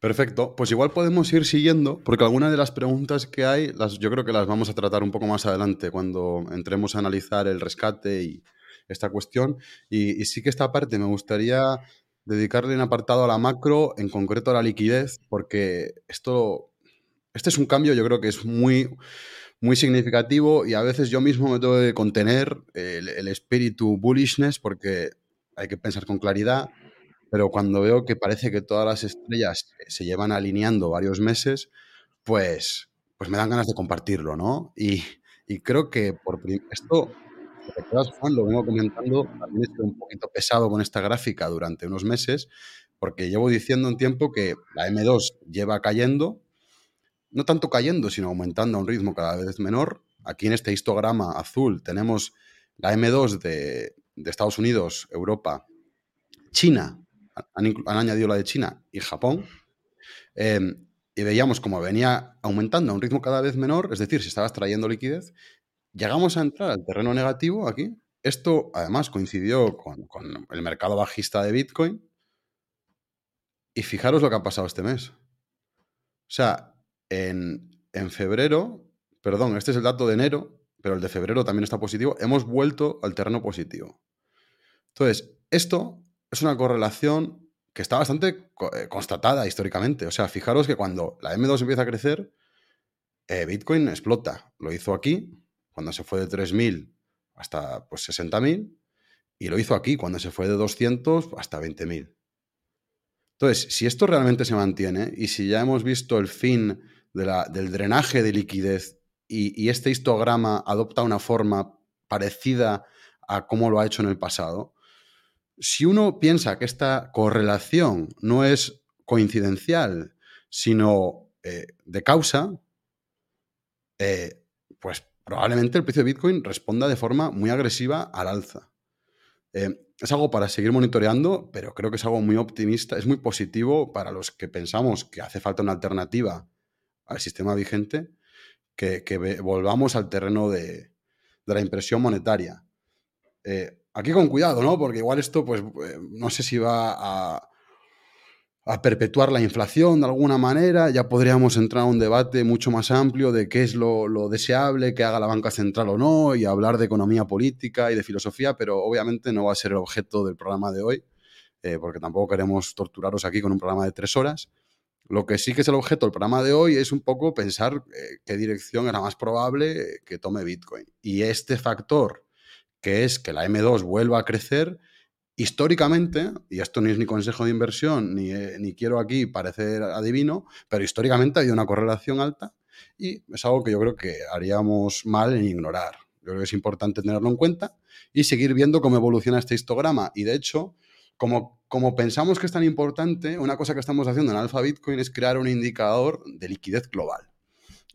Perfecto, pues igual podemos ir siguiendo, porque algunas de las preguntas que hay, las, yo creo que las vamos a tratar un poco más adelante cuando entremos a analizar el rescate y esta cuestión. Y, sí que esta parte me gustaría dedicarle un apartado a la macro, en concreto a la liquidez, porque esto, este es un cambio, yo creo que es muy, muy significativo y a veces yo mismo me tengo que contener el, el espíritu bullishness porque hay que pensar con claridad pero cuando veo que parece que todas las estrellas se llevan alineando varios meses, pues, pues me dan ganas de compartirlo, ¿no? Y, creo que por esto, Juan, lo vengo comentando, también estoy un poquito pesado con esta gráfica durante unos meses, porque llevo diciendo un tiempo que la M2 lleva cayendo, no tanto cayendo, sino aumentando a un ritmo cada vez menor. Aquí en este histograma azul tenemos la M2 de, de Estados Unidos, Europa, China han, añadido la de China y Japón, em, y veíamos como venía aumentando a un ritmo cada vez menor, es decir, se estaba extrayendo liquidez, llegamos a entrar al terreno negativo aquí. Esto además coincidió con, el mercado bajista de Bitcoin. Y fijaros lo que ha pasado este mes. O sea, en, en febrero, perdón, este es el dato de enero, pero el de febrero también está positivo, hemos vuelto al terreno positivo. Entonces, esto es una correlación que está bastante eh, constatada históricamente. O sea, fijaros que cuando la M2 empieza a crecer, eh, Bitcoin explota. Lo hizo aquí, cuando se fue de 3.000 hasta pues, 60.000, y lo hizo aquí, cuando se fue de 200 hasta 20.000. Entonces, si esto realmente se mantiene y si ya hemos visto el fin del drenaje de liquidez y, y este histograma adopta una forma parecida a cómo lo ha hecho en el pasado, si uno piensa que esta correlación no es coincidencial, sino eh, de causa, eh, pues probablemente el precio de Bitcoin responda de forma muy agresiva al alza. Eh, es algo para seguir monitoreando, pero creo que es algo muy optimista, es muy positivo para los que pensamos que hace falta una alternativa al sistema vigente, que, volvamos al terreno de, la impresión monetaria. Aquí con cuidado, ¿no? Porque igual esto, pues, eh, no sé si va a, perpetuar la inflación de alguna manera, ya podríamos entrar a un debate mucho más amplio de qué es lo, deseable que haga la banca central o no, y hablar de economía política y de filosofía, pero obviamente no va a ser el objeto del programa de hoy, eh, porque tampoco queremos torturaros aquí con un programa de tres horas. Lo que sí que es el objeto del programa de hoy es un poco pensar eh, qué dirección es la más probable que tome Bitcoin. Y este factor, que es que la M2 vuelva a crecer, históricamente, y esto no es ni consejo de inversión, ni, eh, ni, quiero aquí parecer adivino, pero históricamente ha habido una correlación alta y es algo que yo creo que haríamos mal en ignorar. Yo creo que es importante tenerlo en cuenta y seguir viendo cómo evoluciona este histograma. Y de hecho, como, como pensamos que es tan importante, una cosa que estamos haciendo en Alpha Bitcoin es crear un indicador de liquidez global.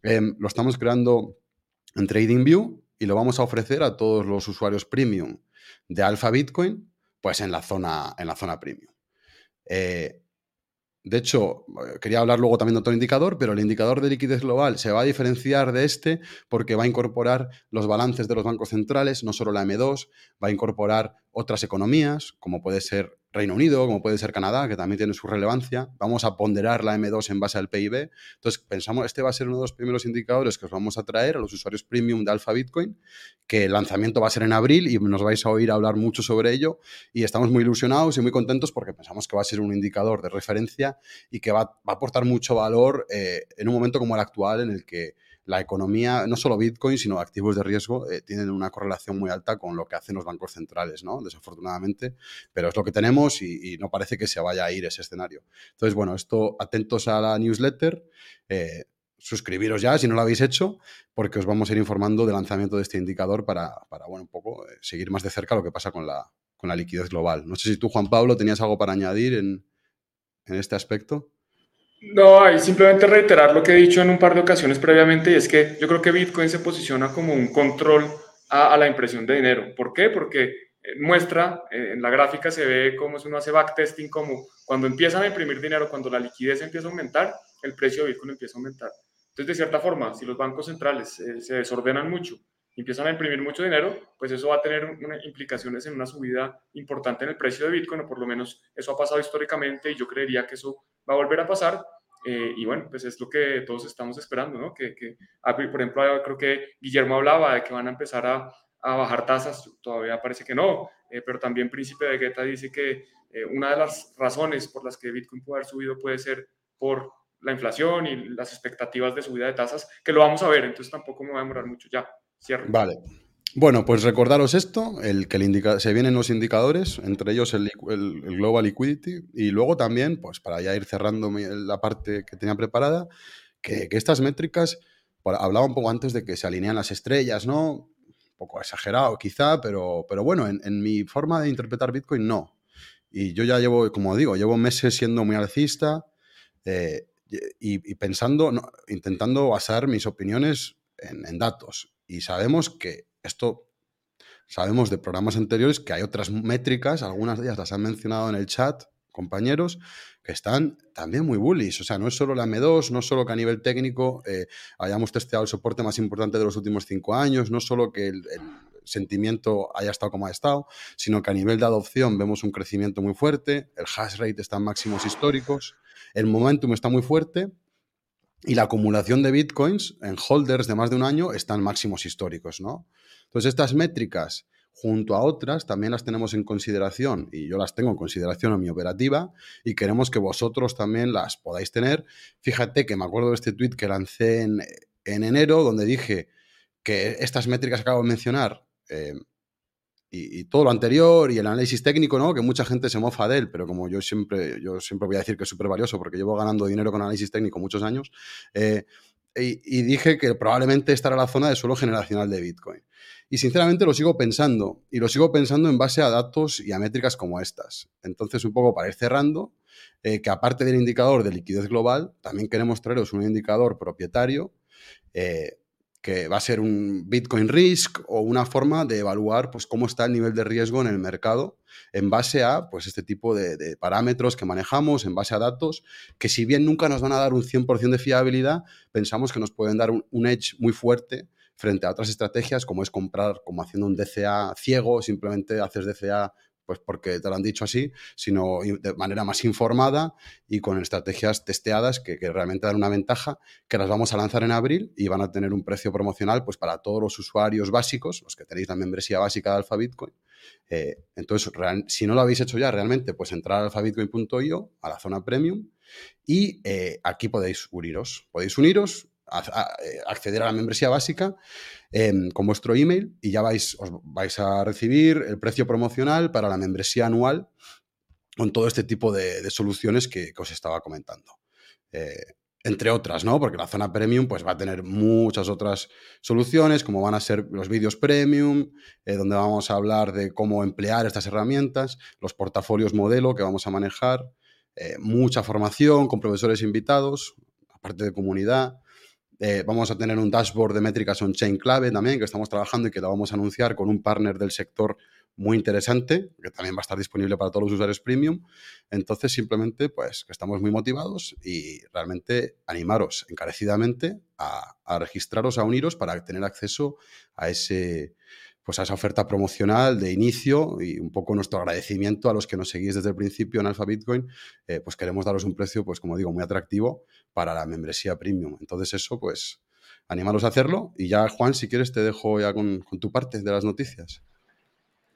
Em, lo estamos creando en TradingView y lo vamos a ofrecer a todos los usuarios premium de Alpha Bitcoin pues en la zona, en la zona premium. Eh, de hecho, quería hablar luego también de otro indicador, pero el indicador de liquidez global se va a diferenciar de este porque va a incorporar los balances de los bancos centrales, no solo la M2, va a incorporar otras economías, como puede ser Reino Unido, como puede ser Canadá, que también tiene su relevancia. Vamos a ponderar la M2 en base al PIB. Entonces, pensamos, este va a ser uno de los primeros indicadores que os vamos a traer a los usuarios premium de Alpha Bitcoin, que el lanzamiento va a ser en abril y nos vais a oír hablar mucho sobre ello. Y estamos muy ilusionados y muy contentos porque pensamos que va a ser un indicador de referencia y que va, a aportar mucho valor eh, en un momento como el actual en el que la economía, no solo Bitcoin, sino activos de riesgo, eh, tienen una correlación muy alta con lo que hacen los bancos centrales, ¿no? Desafortunadamente, pero es lo que tenemos y, no parece que se vaya a ir ese escenario. Entonces, bueno, esto, atentos a la newsletter. Eh, suscribiros ya si no lo habéis hecho, porque os vamos a ir informando del lanzamiento de este indicador para, bueno, un poco eh, seguir más de cerca lo que pasa con la, con la liquidez global. No sé si tú, Juan Pablo, tenías algo para añadir en, en este aspecto. No, hay simplemente reiterar lo que he dicho en un par de ocasiones previamente y es que yo creo que Bitcoin se posiciona como un control a, la impresión de dinero. ¿Por qué? Porque eh, muestra, eh, en la gráfica se ve cómo uno hace backtesting, como cuando empiezan a imprimir dinero, cuando la liquidez empieza a aumentar, el precio de Bitcoin empieza a aumentar. Entonces, de cierta forma, si los bancos centrales eh, se desordenan mucho y empiezan a imprimir mucho dinero, pues eso va a tener implicaciones en una subida importante en el precio de Bitcoin, o por lo menos eso ha pasado históricamente y yo creería que eso va a volver a pasar. Eh, y bueno, pues es lo que todos estamos esperando, ¿no? Que, que ah, por ejemplo, creo que Guillermo hablaba de que van a empezar a, a bajar tasas, todavía parece que no, eh, pero también Príncipe de Guetta dice que eh, una de las razones por las que Bitcoin puede haber subido puede ser por la inflación y las expectativas de subida de tasas, que lo vamos a ver, entonces tampoco me va a demorar mucho ya. Vale, bueno, pues recordaros esto, el que indica, se vienen los indicadores, entre ellos el, Global Liquidity, y luego también, pues para ya ir cerrando la parte que tenía preparada, que, estas métricas, hablaba un poco antes de que se alinean las estrellas, ¿no? Un poco exagerado quizá, pero, pero bueno, en, mi forma de interpretar Bitcoin no. Y yo ya llevo, como digo, llevo meses siendo muy alcista eh, y, pensando, intentando basar mis opiniones en datos. Y sabemos que esto sabemos de programas anteriores que hay otras métricas, algunas de ellas las han mencionado en el chat, compañeros, que están también muy bullish. O sea, no es solo la M2, no solo que a nivel técnico eh, hayamos testeado el soporte más importante de los últimos cinco años, no solo que el, sentimiento haya estado como ha estado, sino que a nivel de adopción vemos un crecimiento muy fuerte, el hash rate está en máximos históricos, el momentum está muy fuerte y la acumulación de bitcoins en holders de más de un año está en máximos históricos, ¿no? Entonces, estas métricas, junto a otras, también las tenemos en consideración y yo las tengo en consideración en mi operativa y queremos que vosotros también las podáis tener. Fíjate que me acuerdo de este tweet que lancé en, enero, donde dije que estas métricas que acabo de mencionar eh, y, todo lo anterior y el análisis técnico, ¿no? Que mucha gente se mofa de él, pero como yo siempre, yo siempre voy a decir que es súper valioso porque llevo ganando dinero con análisis técnico muchos años, eh, y, dije que probablemente esta era la zona de suelo generacional de Bitcoin. Y sinceramente lo sigo pensando, y lo sigo pensando en base a datos y a métricas como estas. Entonces, un poco para ir cerrando, eh, que aparte del indicador de liquidez global, también queremos traeros un indicador propietario, eh, que va a ser un Bitcoin Risk o una forma de evaluar pues, cómo está el nivel de riesgo en el mercado en base a pues, este tipo de, parámetros que manejamos, en base a datos, que si bien nunca nos van a dar un 100% de fiabilidad, pensamos que nos pueden dar un, edge muy fuerte frente a otras estrategias, como es comprar, como haciendo un DCA ciego, simplemente haces DCA pues porque te lo han dicho así, sino de manera más informada y con estrategias testeadas que, realmente dan una ventaja, que las vamos a lanzar en abril y van a tener un precio promocional pues para todos los usuarios básicos, los que tenéis la membresía básica de Alpha Bitcoin. Eh, entonces, si no lo habéis hecho ya realmente, pues entrar a alphabitcoin.io, a la zona premium, y eh, aquí podéis uniros. Podéis uniros, eh, acceder a la membresía básica em, con vuestro email y ya vais, os vais a recibir el precio promocional para la membresía anual con todo este tipo de, soluciones que, os estaba comentando. Eh, entre otras, ¿no? Porque la zona premium pues, va a tener muchas otras soluciones, como van a ser los vídeos premium, eh, donde vamos a hablar de cómo emplear estas herramientas, los portafolios modelo que vamos a manejar, mucha formación con profesores invitados, aparte de comunidad, eh, vamos a tener un dashboard de métricas on-chain clave también, que estamos trabajando y que lo vamos a anunciar con un partner del sector muy interesante, que también va a estar disponible para todos los usuarios premium. Entonces, simplemente, pues, que estamos muy motivados y realmente animaros encarecidamente a, a registraros, a uniros para tener acceso a ese, pues a esa oferta promocional de inicio y un poco nuestro agradecimiento a los que nos seguís desde el principio en Alpha Bitcoin, eh, pues queremos daros un precio, pues como digo, muy atractivo para la membresía premium. Entonces eso, pues animaros a hacerlo y ya Juan, si quieres te dejo ya con, tu parte de las noticias.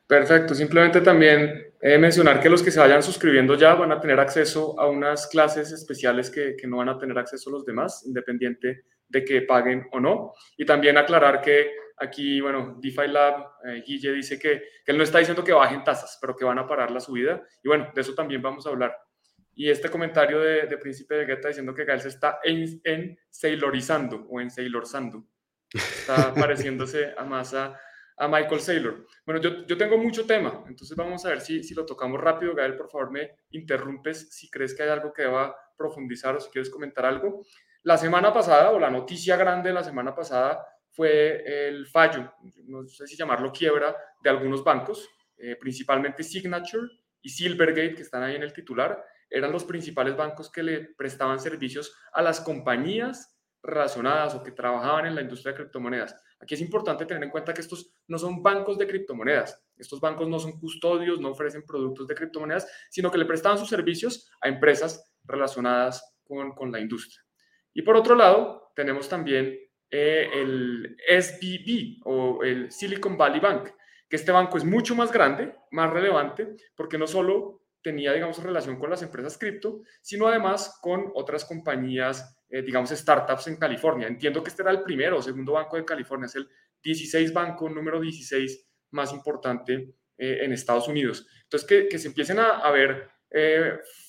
Perfecto, simplemente también eh, mencionar que los que se vayan suscribiendo ya van a tener acceso a unas clases especiales que, que no van a tener acceso los demás, independiente de que paguen o no. Y también aclarar que Aquí, bueno, DeFi Lab, eh, Guille dice que, él no está diciendo que bajen tasas, pero que van a parar la subida. Y bueno, de eso también vamos a hablar. Y este comentario de, de Príncipe de Guetta diciendo que Gael se está en, en Sailorizando o en Sailorzando. Está pareciéndose a más a, Michael Saylor. Bueno, yo, yo, tengo mucho tema, entonces vamos a ver si, si lo tocamos rápido. Gael, por favor, me interrumpes si crees que hay algo que deba profundizar o si quieres comentar algo. La semana pasada, o la noticia grande de la semana pasada, fue el fallo, no sé si llamarlo quiebra, de algunos bancos, eh, principalmente Signature y Silvergate, que están ahí en el titular, eran los principales bancos que le prestaban servicios a las compañías relacionadas o que trabajaban en la industria de criptomonedas. Aquí es importante tener en cuenta que estos no son bancos de criptomonedas, estos bancos no son custodios, no ofrecen productos de criptomonedas, sino que le prestaban sus servicios a empresas relacionadas con, con la industria. Y por otro lado, tenemos también eh, el SBB o el Silicon Valley Bank, que este banco es mucho más grande, más relevante, porque no solo tenía, digamos, relación con las empresas cripto, sino además con otras compañías, eh, digamos, startups en California. Entiendo que este era el primero o segundo banco de California, es el 16 banco número 16 más importante eh, en Estados Unidos. Entonces, que, que se empiecen a, a ver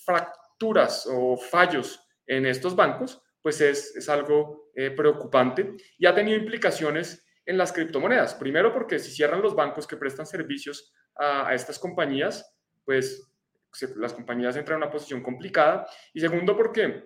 fracturas o fallos en estos bancos, pues es, es algo eh, preocupante y ha tenido implicaciones en las criptomonedas. Primero porque si cierran los bancos que prestan servicios a, estas compañías, pues las compañías entran en una posición complicada. Y segundo porque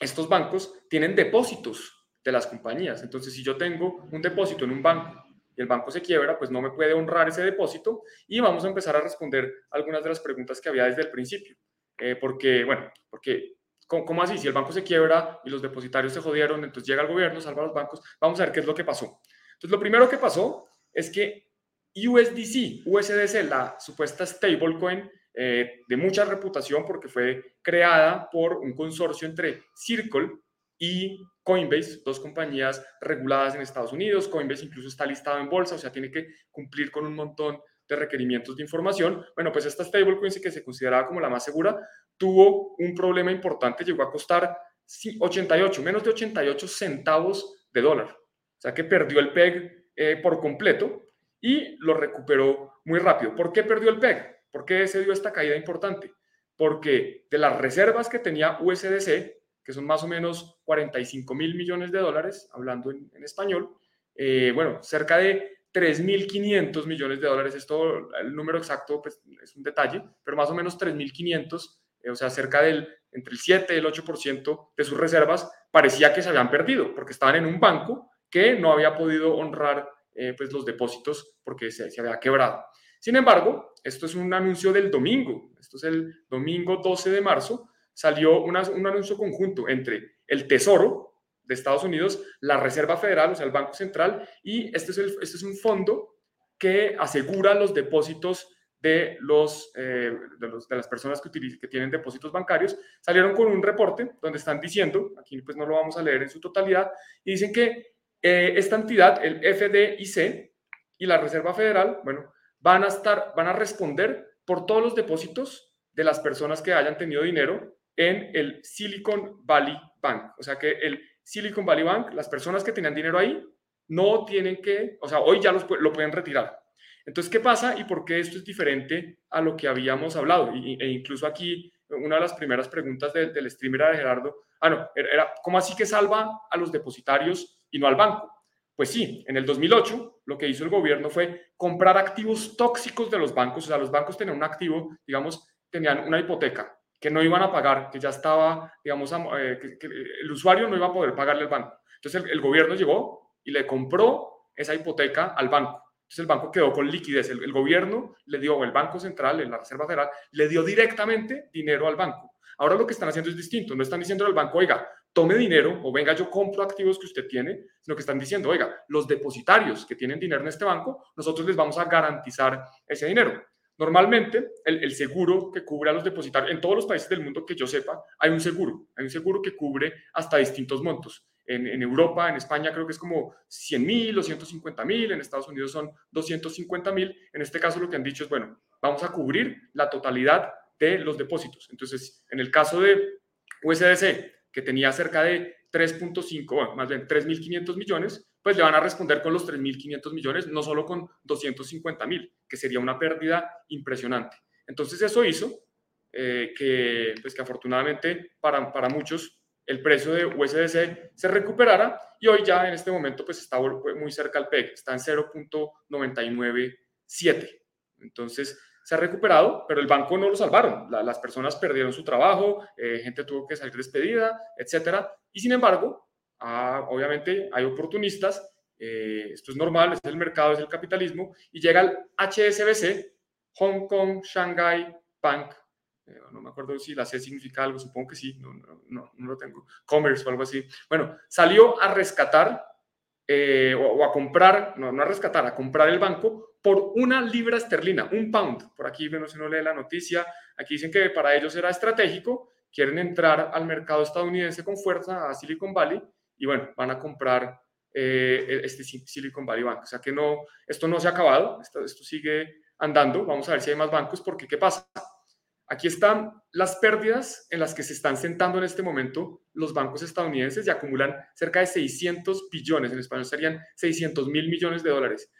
estos bancos tienen depósitos de las compañías. Entonces, si yo tengo un depósito en un banco y el banco se quiebra, pues no me puede honrar ese depósito y vamos a empezar a responder algunas de las preguntas que había desde el principio. Eh, porque, bueno, porque ¿Cómo, así? Si el banco se quiebra y los depositarios se jodieron, entonces llega el gobierno, salva a los bancos. Vamos a ver qué es lo que pasó. Entonces, lo primero que pasó es que USDC, USDC, la supuesta stablecoin eh, de mucha reputación porque fue creada por un consorcio entre Circle y Coinbase, dos compañías reguladas en Estados Unidos. Coinbase incluso está listado en bolsa, o sea, tiene que cumplir con un montón de requerimientos de información. Bueno, pues esta stablecoin que se consideraba como la más segura, tuvo un problema importante, llegó a costar 88, menos de 88 centavos de dólar. O sea que perdió el PEG eh, por completo y lo recuperó muy rápido. ¿Por qué perdió el PEG? ¿Por qué se dio esta caída importante? Porque de las reservas que tenía USDC, que son más o menos 45 mil millones de dólares, hablando en, español, eh, bueno, cerca de 3.500 millones de dólares, esto, el número exacto pues, es un detalle, pero más o menos 3.500 eh, o sea, cerca del entre el 7 y el 8% de sus reservas parecía que se habían perdido, porque estaban en un banco que no había podido honrar eh, pues los depósitos porque se, se había quebrado. Sin embargo, esto es un anuncio del domingo, esto es el domingo 12 de marzo, salió un anuncio conjunto entre el Tesoro de Estados Unidos, la Reserva Federal, o sea, el Banco Central, y este es, este es un fondo que asegura los depósitos de, los, eh, de, las personas que, que tienen depósitos bancarios, salieron con un reporte donde están diciendo, aquí pues no lo vamos a leer en su totalidad, y dicen que eh, esta entidad, el FDIC y la Reserva Federal, bueno, van a estar, van a responder por todos los depósitos de las personas que hayan tenido dinero en el Silicon Valley Bank. O sea que el Silicon Valley Bank, las personas que tenían dinero ahí, no tienen que, o sea, hoy ya lo pueden retirar. Entonces, ¿qué pasa y por qué esto es diferente a lo que habíamos hablado? e incluso aquí, una de las primeras preguntas del streamer era de Gerardo, ah, no, era, ¿cómo así que salva a los depositarios y no al banco? Pues sí, en el 2008 lo que hizo el gobierno fue comprar activos tóxicos de los bancos, o sea, los bancos tenían un activo, digamos, tenían una hipoteca que no iban a pagar, que ya estaba, digamos, eh, que, el usuario no iba a poder pagarle al banco. Entonces el gobierno llegó y le compró esa hipoteca al banco entonces el banco quedó con liquidez. El, gobierno le dio, el Banco Central, la Reserva Federal, le dio directamente dinero al banco. Ahora lo que están haciendo es distinto. No están diciendo al banco, oiga, tome dinero o venga, yo compro activos que usted tiene, sino que están diciendo, oiga, los depositarios que tienen dinero en este banco, nosotros les vamos a garantizar ese dinero. Normalmente, el, el, seguro que cubre a los depositarios, en todos los países del mundo que yo sepa, hay un seguro, hay un seguro que cubre hasta distintos montos en, Europa, en España creo que es como 100 mil o 150 mil, en Estados Unidos son 250 mil. En este caso lo que han dicho es, bueno, vamos a cubrir la totalidad de los depósitos. Entonces, en el caso de USDC, que tenía cerca de 3.5, más bien 3.500 millones, pues le van a responder con los 3.500 millones, no solo con 250 mil, que sería una pérdida impresionante. Entonces eso hizo eh, que, pues que afortunadamente para, para muchos el precio de USDC se recuperara y hoy ya en este momento pues está muy cerca al PEG, está en 0.997. Entonces se ha recuperado, pero el banco no lo salvaron. las personas perdieron su trabajo, eh, gente tuvo que salir despedida, etcétera. Y sin embargo, ah, obviamente hay oportunistas, eh, esto es normal, es el mercado, es el capitalismo, y llega el HSBC, Hong Kong Shanghai Bank eh, no me acuerdo si la C significa algo, supongo que sí, no, no, no, lo tengo, commerce o algo así. Bueno, salió a rescatar eh, o, a comprar, no, no a rescatar, a comprar el banco por una libra esterlina, un pound. Por aquí, no sé, no lee la noticia, aquí dicen que para ellos era estratégico, quieren entrar al mercado estadounidense con fuerza, a Silicon Valley, y bueno, van a comprar eh, este Silicon Valley Bank. O sea que no, esto no se ha acabado, esto, esto sigue andando, vamos a ver si hay más bancos, porque ¿qué pasa? Aquí están las pérdidas en las que se están sentando en este momento los bancos estadounidenses y acumulan cerca de 600 billones, en español serían 600 mil millones de dólares.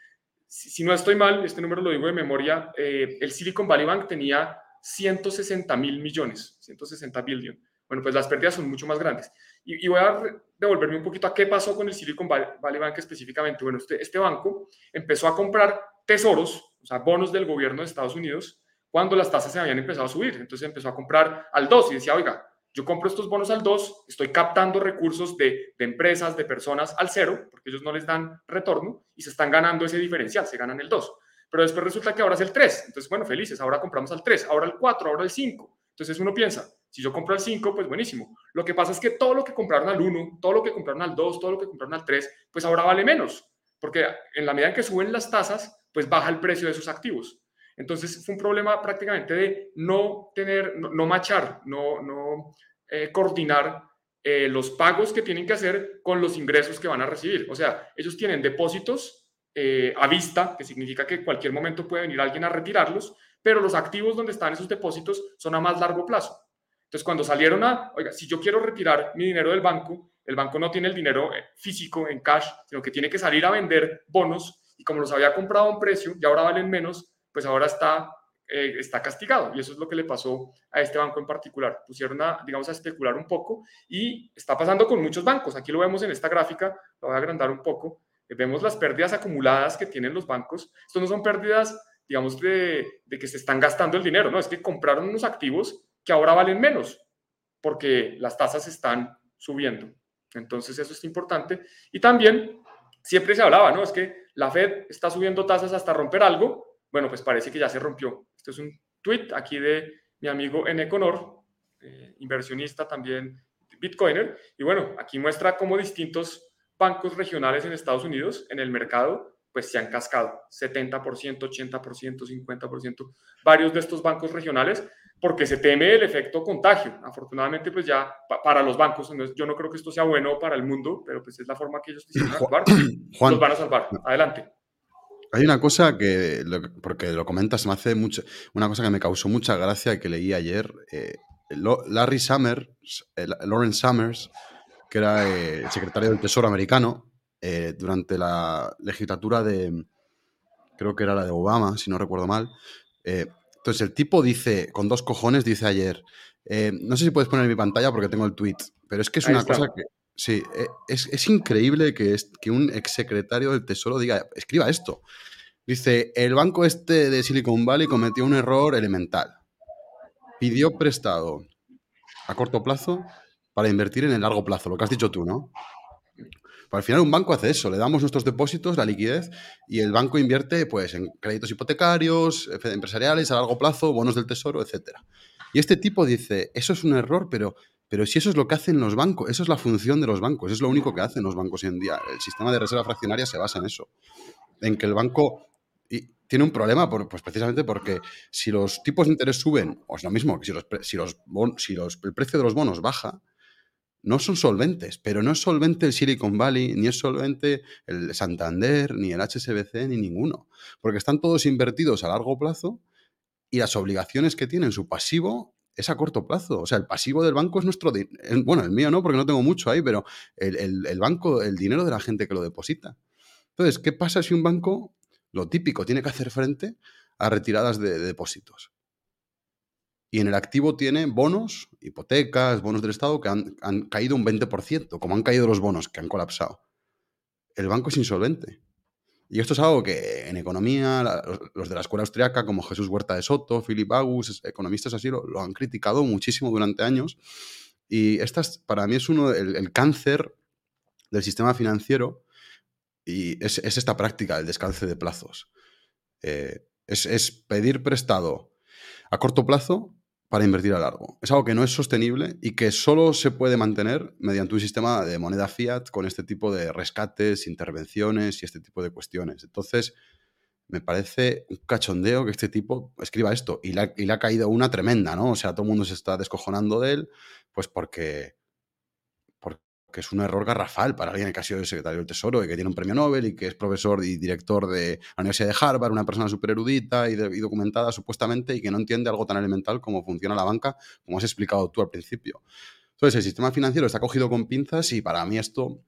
Si, no estoy mal, este número lo digo de memoria, eh, el Silicon Valley Bank tenía 160 mil millones, 160 billion. Bueno, pues las pérdidas son mucho más grandes. Y, voy a devolverme un poquito a qué pasó con el Silicon Valley Bank específicamente. Bueno, este, este banco empezó a comprar tesoros, o sea, bonos del gobierno de Estados Unidos, cuando las tasas se habían empezado a subir. Entonces empezó a comprar al 2 y decía, oiga, yo compro estos bonos al 2, estoy captando recursos de, empresas, de personas al 0, porque ellos no les dan retorno y se están ganando ese diferencial, se ganan el 2. Pero después resulta que ahora es el 3. Entonces, bueno, felices, ahora compramos al 3, ahora el 4, ahora el 5. Entonces uno piensa, si yo compro al 5, pues buenísimo. Lo que pasa es que todo lo que compraron al 1, todo lo que compraron al 2, todo lo que compraron al 3, pues ahora vale menos, porque en la medida en que suben las tasas, pues baja el precio de esos activos. Entonces fue un problema prácticamente de no tener, no, machar, no, no eh, coordinar eh, los pagos que tienen que hacer con los ingresos que van a recibir. O sea, ellos tienen depósitos eh, a vista, que significa que en cualquier momento puede venir alguien a retirarlos, pero los activos donde están esos depósitos son a más largo plazo. Entonces, cuando salieron a, oiga, si yo quiero retirar mi dinero del banco, el banco no tiene el dinero físico en cash, sino que tiene que salir a vender bonos y como los había comprado a un precio y ahora valen menos, pues ahora está, eh, está castigado. Y eso es lo que le pasó a este banco en particular. Pusieron a, digamos, a especular un poco y está pasando con muchos bancos. Aquí lo vemos en esta gráfica, lo voy a agrandar un poco. Eh, vemos las pérdidas acumuladas que tienen los bancos. Esto no son pérdidas, digamos, de, de que se están gastando el dinero, no, es que compraron unos activos que ahora valen menos porque las tasas están subiendo. Entonces eso es importante. Y también siempre se hablaba, ¿no? Es que la Fed está subiendo tasas hasta romper algo. Bueno, pues parece que ya se rompió. Este es un tweet aquí de mi amigo Eneconor, eh, inversionista también Bitcoiner. Y bueno, aquí muestra cómo distintos bancos regionales en Estados Unidos, en el mercado, pues se han cascado. 70%, 80%, 50%. Varios de estos bancos regionales porque se teme el efecto contagio. Afortunadamente, pues ya para los bancos, yo no creo que esto sea bueno para el mundo, pero pues es la forma que ellos quisieron salvar. Juan, los van a salvar. Adelante. Hay una cosa que, porque lo comentas, me hace mucho, una cosa que me causó mucha gracia que leí ayer. Eh, Larry Summers, eh, Lawrence Summers, que era eh, el secretario del Tesoro americano, durante la legislatura de, creo que era la de Obama, si no recuerdo mal, entonces el tipo dice, con dos cojones, dice ayer, eh, no sé si puedes poner en mi pantalla porque tengo el tweet, pero es que es una cosa que... Sí, eh, es, increíble que, un exsecretario del Tesoro diga, escriba esto. Dice, el banco este de Silicon Valley cometió un error elemental. Pidió prestado a corto plazo para invertir en el largo plazo, lo que has dicho tú, ¿no? al final un banco hace eso, le damos nuestros depósitos, la liquidez, y el banco invierte pues, en créditos hipotecarios, empresariales a largo plazo, bonos del tesoro, etc. Y este tipo dice, eso es un error, pero, pero si eso es lo que hacen los bancos, eso es la función de los bancos, es lo único que hacen los bancos hoy en día. El sistema de reserva fraccionaria se basa en eso, en que el banco tiene un problema, pues precisamente porque si los tipos de interés suben, o es lo mismo que si, los, si, los, si los, el precio de los bonos baja, no son solventes, pero no es solvente el Silicon Valley, ni es solvente el Santander, ni el HSBC, ni ninguno, porque están todos invertidos a largo plazo y las obligaciones que tienen su pasivo es a corto plazo. O sea, el pasivo del banco es nuestro, bueno, el mío no, porque no tengo mucho ahí, pero el, banco, el dinero de la gente que lo deposita. Entonces, ¿qué pasa si un banco, lo típico, tiene que hacer frente a retiradas de depósitos? y en el activo tiene bonos, hipotecas, bonos del Estado que han, caído un 20%, como han caído los bonos que han colapsado. El banco es insolvente. Y esto es algo que en economía, los de la escuela austriaca, como Jesús Huerta de Soto, Philip Agus, economistas así, lo, han criticado muchísimo durante años. Y esta para mí es uno el, cáncer del sistema financiero y es, esta práctica, el descalce de plazos. Eh, es, es pedir prestado a corto plazo para invertir a largo. Es algo que no es sostenible y que solo se puede mantener mediante un sistema de moneda fiat con este tipo de rescates, intervenciones y este tipo de cuestiones. Entonces, me parece un cachondeo que este tipo escriba esto y le, ha caído una tremenda, ¿no? O sea, todo el mundo se está descojonando de él, pues porque que es un error garrafal para alguien que ha sido secretario del Tesoro y que tiene un premio Nobel y que es profesor y director de la Universidad de Harvard, una persona súper erudita y, documentada supuestamente y que no entiende algo tan elemental como funciona la banca, como has explicado tú al principio. Entonces, el sistema financiero está cogido con pinzas y para mí esto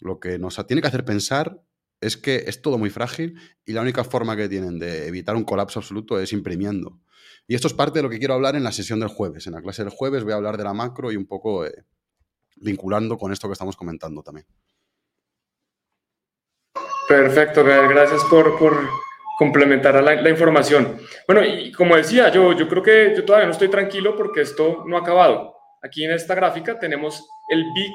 lo que nos tiene que hacer pensar es que es todo muy frágil y la única forma que tienen de evitar un colapso absoluto es imprimiendo. Y esto es parte de lo que quiero hablar en la sesión del jueves. En la clase del jueves voy a hablar de la macro y un poco eh, vinculando con esto que estamos comentando también. Perfecto, gracias por, por complementar la, información. Bueno, y como decía, yo, yo creo que yo todavía no estoy tranquilo porque esto no ha acabado. Aquí en esta gráfica tenemos el VIX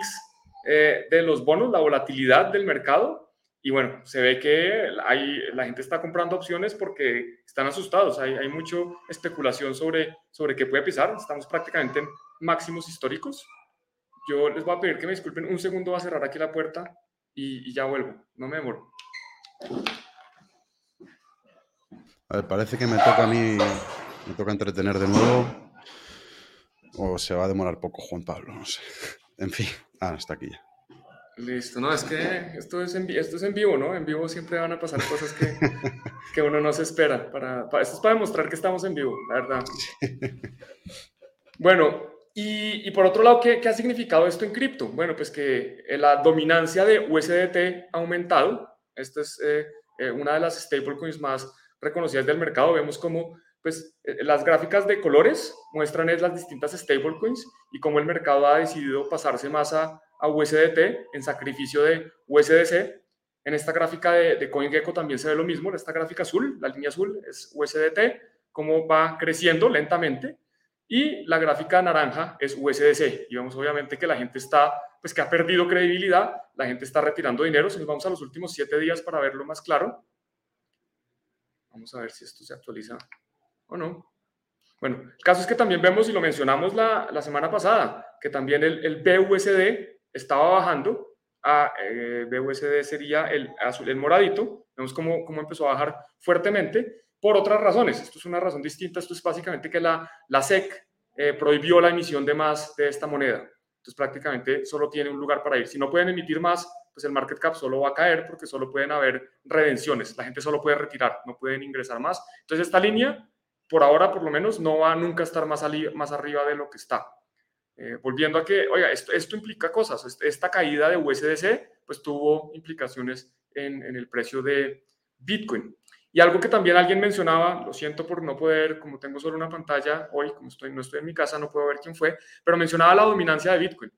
eh, de los bonos, la volatilidad del mercado. Y bueno, se ve que hay, la gente está comprando opciones porque están asustados. Hay, hay mucha especulación sobre, sobre qué puede pisar. Estamos prácticamente en máximos históricos. Yo les voy a pedir que me disculpen un segundo, voy a cerrar aquí la puerta y, ya vuelvo. No me demoro. A ver, parece que me toca a mí, me toca entretener de nuevo. O se va a demorar poco Juan Pablo, no sé. En fin, ah, está aquí ya. Listo, no, es que esto es, en, esto es en vivo, ¿no? En vivo siempre van a pasar cosas que, que uno no se espera. Para, esto es para demostrar que estamos en vivo, la verdad. Bueno, y, por otro lado, ¿qué, ha significado esto en cripto? Bueno, pues que eh, la dominancia de USDT ha aumentado. Esta es eh, eh, una de las stablecoins más reconocidas del mercado. Vemos como pues, las gráficas de colores muestran es las distintas stablecoins y cómo el mercado ha decidido pasarse más a, USDT en sacrificio de USDC. En esta gráfica de, de CoinGecko también se ve lo mismo. En esta gráfica azul, la línea azul es USDT, cómo va creciendo lentamente y la gráfica naranja es USDC. Y vemos obviamente que la gente está, pues que ha perdido credibilidad, la gente está retirando dinero. Si nos vamos a los últimos siete días para verlo más claro, vamos a ver si esto se actualiza o no. Bueno, el caso es que también vemos, y lo mencionamos la, la semana pasada, que también el, el BUSD estaba bajando. A, eh, BUSD sería el azul, el moradito. Vemos cómo, cómo empezó a bajar fuertemente por otras razones. Esto es una razón distinta. Esto es básicamente que la, la SEC eh, prohibió la emisión de más de esta moneda. Entonces prácticamente solo tiene un lugar para ir. Si no pueden emitir más, pues el market cap solo va a caer porque solo pueden haber redenciones. La gente solo puede retirar, no pueden ingresar más. Entonces esta línea, por ahora por lo menos, no va a nunca estar más, más arriba de lo que está. Eh, volviendo a que, oiga, esto, esto implica cosas. Esta caída de USDC, pues tuvo implicaciones en, en el precio de Bitcoin. Y algo que también alguien mencionaba, lo siento por no poder, como tengo solo una pantalla hoy, como estoy, no estoy en mi casa, no puedo ver quién fue, pero mencionaba la dominancia de Bitcoin.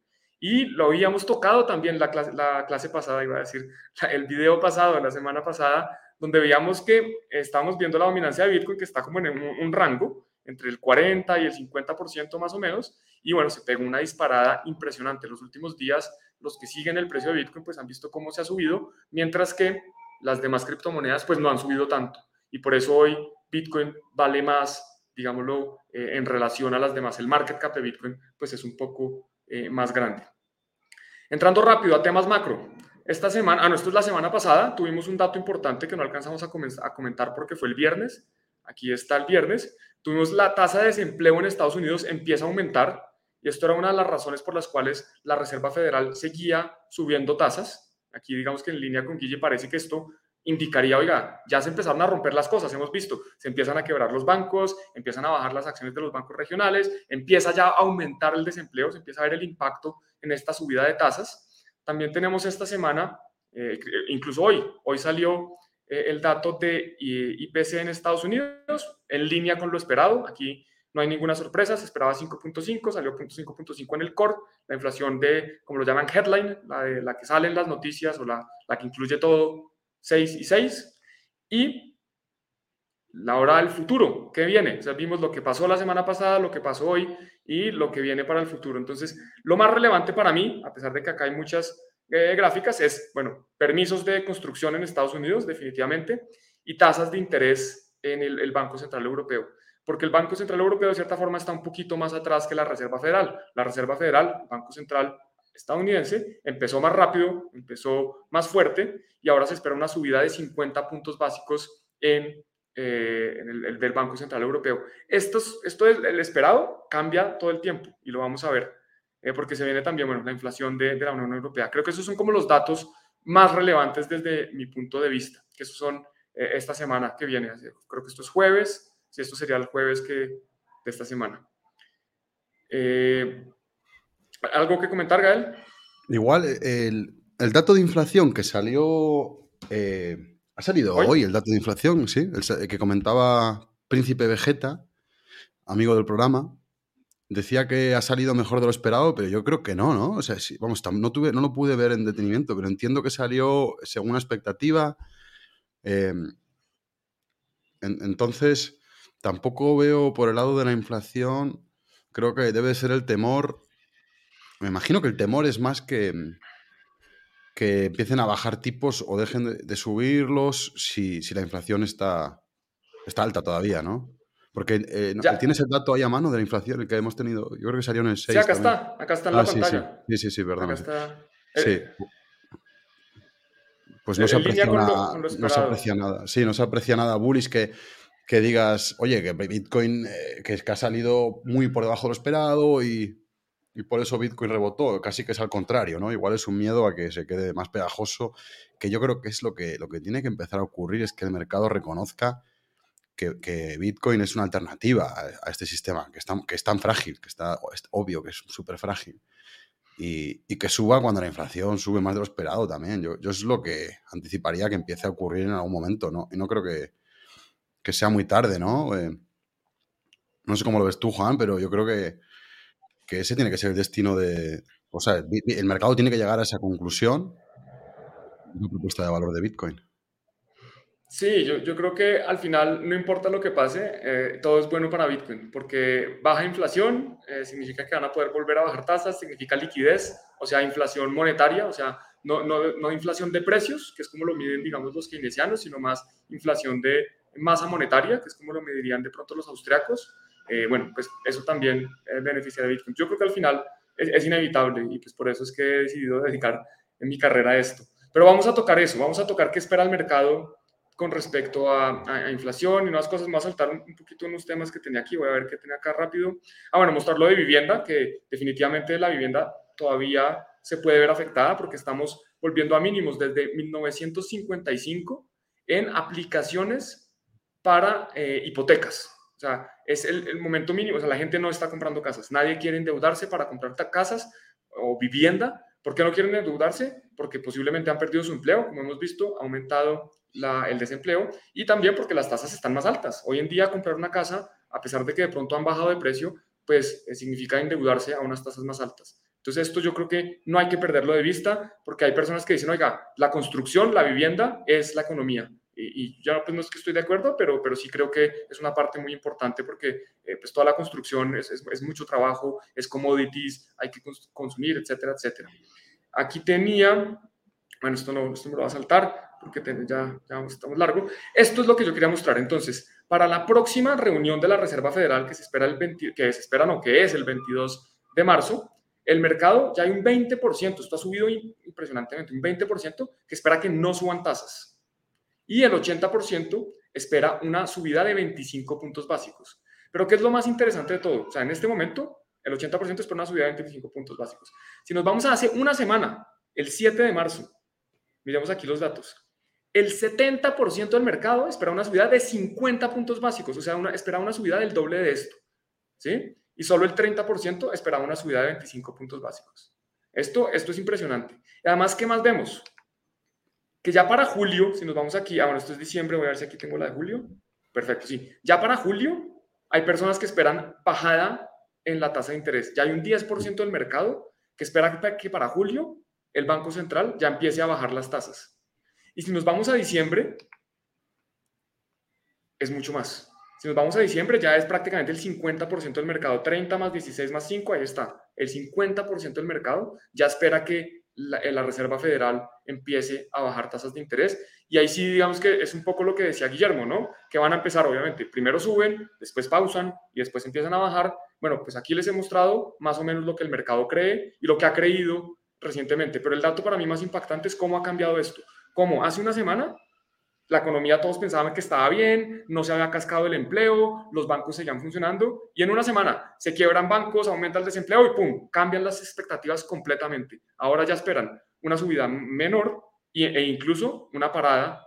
Y lo habíamos tocado también la clase, la clase pasada, iba a decir, el video pasado, la semana pasada, donde veíamos que estamos viendo la dominancia de Bitcoin, que está como en un, rango entre el 40 y el 50% más o menos, y bueno, se pegó una disparada impresionante. Los últimos días, los que siguen el precio de Bitcoin, pues han visto cómo se ha subido, mientras que las demás criptomonedas pues no han subido tanto y por eso hoy Bitcoin vale más, digámoslo, eh, en relación a las demás. El market cap de Bitcoin pues es un poco eh, más grande. Entrando rápido a temas macro. Esta semana, ah, no, esto es la semana pasada, tuvimos un dato importante que no alcanzamos a, a comentar porque fue el viernes. Aquí está el viernes. Tuvimos la tasa de desempleo en Estados Unidos empieza a aumentar y esto era una de las razones por las cuales la Reserva Federal seguía subiendo tasas Aquí digamos que en línea con Guille parece que esto indicaría, oiga, ya se empezaron a romper las cosas, hemos visto, se empiezan a quebrar los bancos, empiezan a bajar las acciones de los bancos regionales, empieza ya a aumentar el desempleo, se empieza a ver el impacto en esta subida de tasas. También tenemos esta semana, eh, incluso hoy, hoy salió eh, el dato de IPC en Estados Unidos, en línea con lo esperado, aquí no hay ninguna sorpresa, se esperaba 5.5, salió 5.5 en el core, la inflación de, como lo llaman, headline, la, de, la que salen las noticias o la, la que incluye todo, 6 y 6. Y la hora del futuro, ¿qué viene? O sea, vimos lo que pasó la semana pasada, lo que pasó hoy y lo que viene para el futuro. Entonces, lo más relevante para mí, a pesar de que acá hay muchas eh, gráficas, es, bueno, permisos de construcción en Estados Unidos, definitivamente, y tasas de interés en el Banco Central Europeo porque el Banco Central Europeo de cierta forma está un poquito más atrás que la Reserva Federal. La Reserva Federal, el Banco Central estadounidense, empezó más rápido, empezó más fuerte y ahora se espera una subida de 50 puntos básicos en, eh, el, del Banco Central Europeo. Esto, es, esto es el esperado, cambia todo el tiempo y lo vamos a ver, eh, porque se viene también bueno, la inflación de, de, la Unión Europea. Creo que esos son como los datos más relevantes desde mi punto de vista, que esos son eh, esta semana que viene. Creo que esto es jueves, si esto sería el jueves que, de esta semana. Eh, ¿Algo que comentar, Gael? Igual, el, el, dato de inflación que salió, eh, ha salido ¿Hoy? el dato de inflación, sí, el, que comentaba Príncipe Vegeta, amigo del programa, decía que ha salido mejor de lo esperado, pero yo creo que no, ¿no? O sea, sí, vamos, no, tuve, no lo pude ver en detenimiento, pero entiendo que salió según la expectativa. Eh, en, entonces, Tampoco veo por el lado de la inflación, creo que debe ser el temor. Me imagino que el temor es más que, que empiecen a bajar tipos o dejen de, de subirlos si, si, la inflación está, está alta todavía, ¿no? Porque eh, tienes el dato ahí a mano de la inflación, el que hemos tenido. Yo creo que salió en el 6. Sí, acá también. está, acá está en la ah, pantalla. Sí, sí, sí, sí perdón. Está... Sí. Eh, pues no se, aprecia nada, no se aprecia nada. Sí, no se aprecia nada bullish que que digas, oye, que Bitcoin eh, que, ha salido muy por debajo de lo esperado y, y, por eso Bitcoin rebotó, casi que es al contrario, ¿no? Igual es un miedo a que se quede más pegajoso, que yo creo que es lo que, lo que tiene que empezar a ocurrir, es que el mercado reconozca que, que Bitcoin es una alternativa a, a, este sistema, que, está, que es tan frágil, que está es obvio que es súper frágil. Y, y, que suba cuando la inflación sube más de lo esperado también. Yo, yo es lo que anticiparía que empiece a ocurrir en algún momento, ¿no? Y no creo que, que sea muy tarde, ¿no? Eh, no sé cómo lo ves tú, Juan, pero yo creo que, que, ese tiene que ser el destino de... O sea, el mercado tiene que llegar a esa conclusión una propuesta de valor de Bitcoin. Sí, yo, yo, creo que al final no importa lo que pase, eh, todo es bueno para Bitcoin, porque baja inflación eh, significa que van a poder volver a bajar tasas, significa liquidez, o sea, inflación monetaria, o sea, no, no, no inflación de precios, que es como lo miden, digamos, los keynesianos, sino más inflación de masa monetaria, que es como lo medirían de pronto los austriacos. Eh, bueno, pues eso también beneficia de Bitcoin. Yo creo que al final es, es inevitable y pues por eso es que he decidido dedicar en mi carrera a esto. Pero vamos a tocar eso, vamos a tocar qué espera el mercado con respecto a, inflación y unas cosas. más. saltar un, poquito unos temas que tenía aquí. Voy a ver qué tenía acá rápido. Ah, bueno, mostrar lo de vivienda, que definitivamente la vivienda todavía se puede ver afectada porque estamos volviendo a mínimos desde 1955 en aplicaciones para eh, hipotecas. O sea, es el, momento mínimo. O sea, la gente no está comprando casas. Nadie quiere endeudarse para comprar casas o vivienda. ¿Por qué no quieren endeudarse? Porque posiblemente han perdido su empleo, como hemos visto, ha aumentado el desempleo y también porque las tasas están más altas. Hoy en día comprar una casa, a pesar de que de pronto han bajado de precio, pues eh, significa endeudarse a unas tasas más altas. Entonces esto yo creo que no hay que perderlo de vista porque hay personas que dicen, oiga, la construcción, la vivienda es la economía. Y, y yo pues no es que estoy de acuerdo, pero, pero sí creo que es una parte muy importante porque eh, pues toda la construcción es, es, mucho trabajo, es commodities, hay que consumir, etcétera, etcétera. Aquí tenía, bueno, esto no, esto me lo va a saltar, porque ya, ya estamos largo. Esto es lo que yo quería mostrar. Entonces, para la próxima reunión de la Reserva Federal que se espera el 20, que se espera, no, que es el 22 de marzo, el mercado ya hay un 20%, esto ha subido impresionantemente, un 20% que espera que no suban tasas. Y el 80% espera una subida de 25 puntos básicos. Pero ¿qué es lo más interesante de todo? O sea, en este momento, el 80% espera una subida de 25 puntos básicos. Si nos vamos a hace una semana, el 7 de marzo, miremos aquí los datos el 70% del mercado espera una subida de 50 puntos básicos, o sea, espera una subida del doble de esto. ¿Sí? Y solo el 30% esperaba una subida de 25 puntos básicos. Esto, esto es impresionante. Y además, ¿qué más vemos? Que ya para julio, si nos vamos aquí, ah, bueno, esto es diciembre, voy a ver si aquí tengo la de julio. Perfecto, sí. Ya para julio hay personas que esperan bajada en la tasa de interés. Ya hay un 10% del mercado que espera que para julio el Banco Central ya empiece a bajar las tasas. Y si nos vamos a diciembre, es mucho más. Si nos vamos a diciembre, ya es prácticamente el 50% del mercado. 30 más 16 más 5, ahí está. El 50% del mercado ya espera que la, la, Reserva Federal empiece a bajar tasas de interés. Y ahí sí, digamos que es un poco lo que decía Guillermo, ¿no? Que van a empezar, obviamente, primero suben, después pausan y después empiezan a bajar. Bueno, pues aquí les he mostrado más o menos lo que el mercado cree y lo que ha creído recientemente. Pero el dato para mí más impactante es cómo ha cambiado esto. Como hace una semana, la economía todos pensaban que estaba bien, no se había cascado el empleo, los bancos seguían funcionando y en una semana se quiebran bancos, aumenta el desempleo y ¡pum! cambian las expectativas completamente. Ahora ya esperan una subida menor e incluso una parada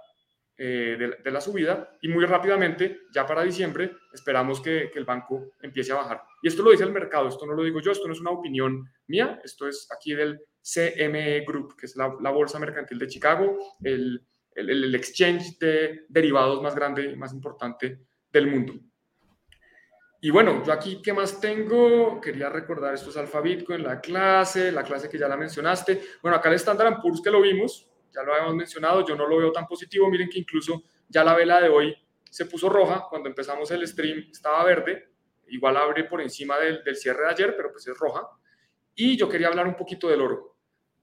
eh, de, la subida y muy rápidamente, ya para diciembre, esperamos que, el banco empiece a bajar. Y esto lo dice el mercado, esto no lo digo yo, esto no es una opinión mía, esto es aquí del CME Group, que es la, bolsa mercantil de Chicago, el, el, exchange de derivados más grande y más importante del mundo. Y bueno, yo aquí, ¿qué más tengo? Quería recordar, esto es Alfa Bitcoin, la clase, la clase que ya la mencionaste. Bueno, acá el Standard Poor's que lo vimos, ya lo habíamos mencionado, yo no lo veo tan positivo. Miren que incluso ya la vela de hoy se puso roja. Cuando empezamos el stream estaba verde. Igual abre por encima del, del cierre de ayer, pero pues es roja. Y yo quería hablar un poquito del oro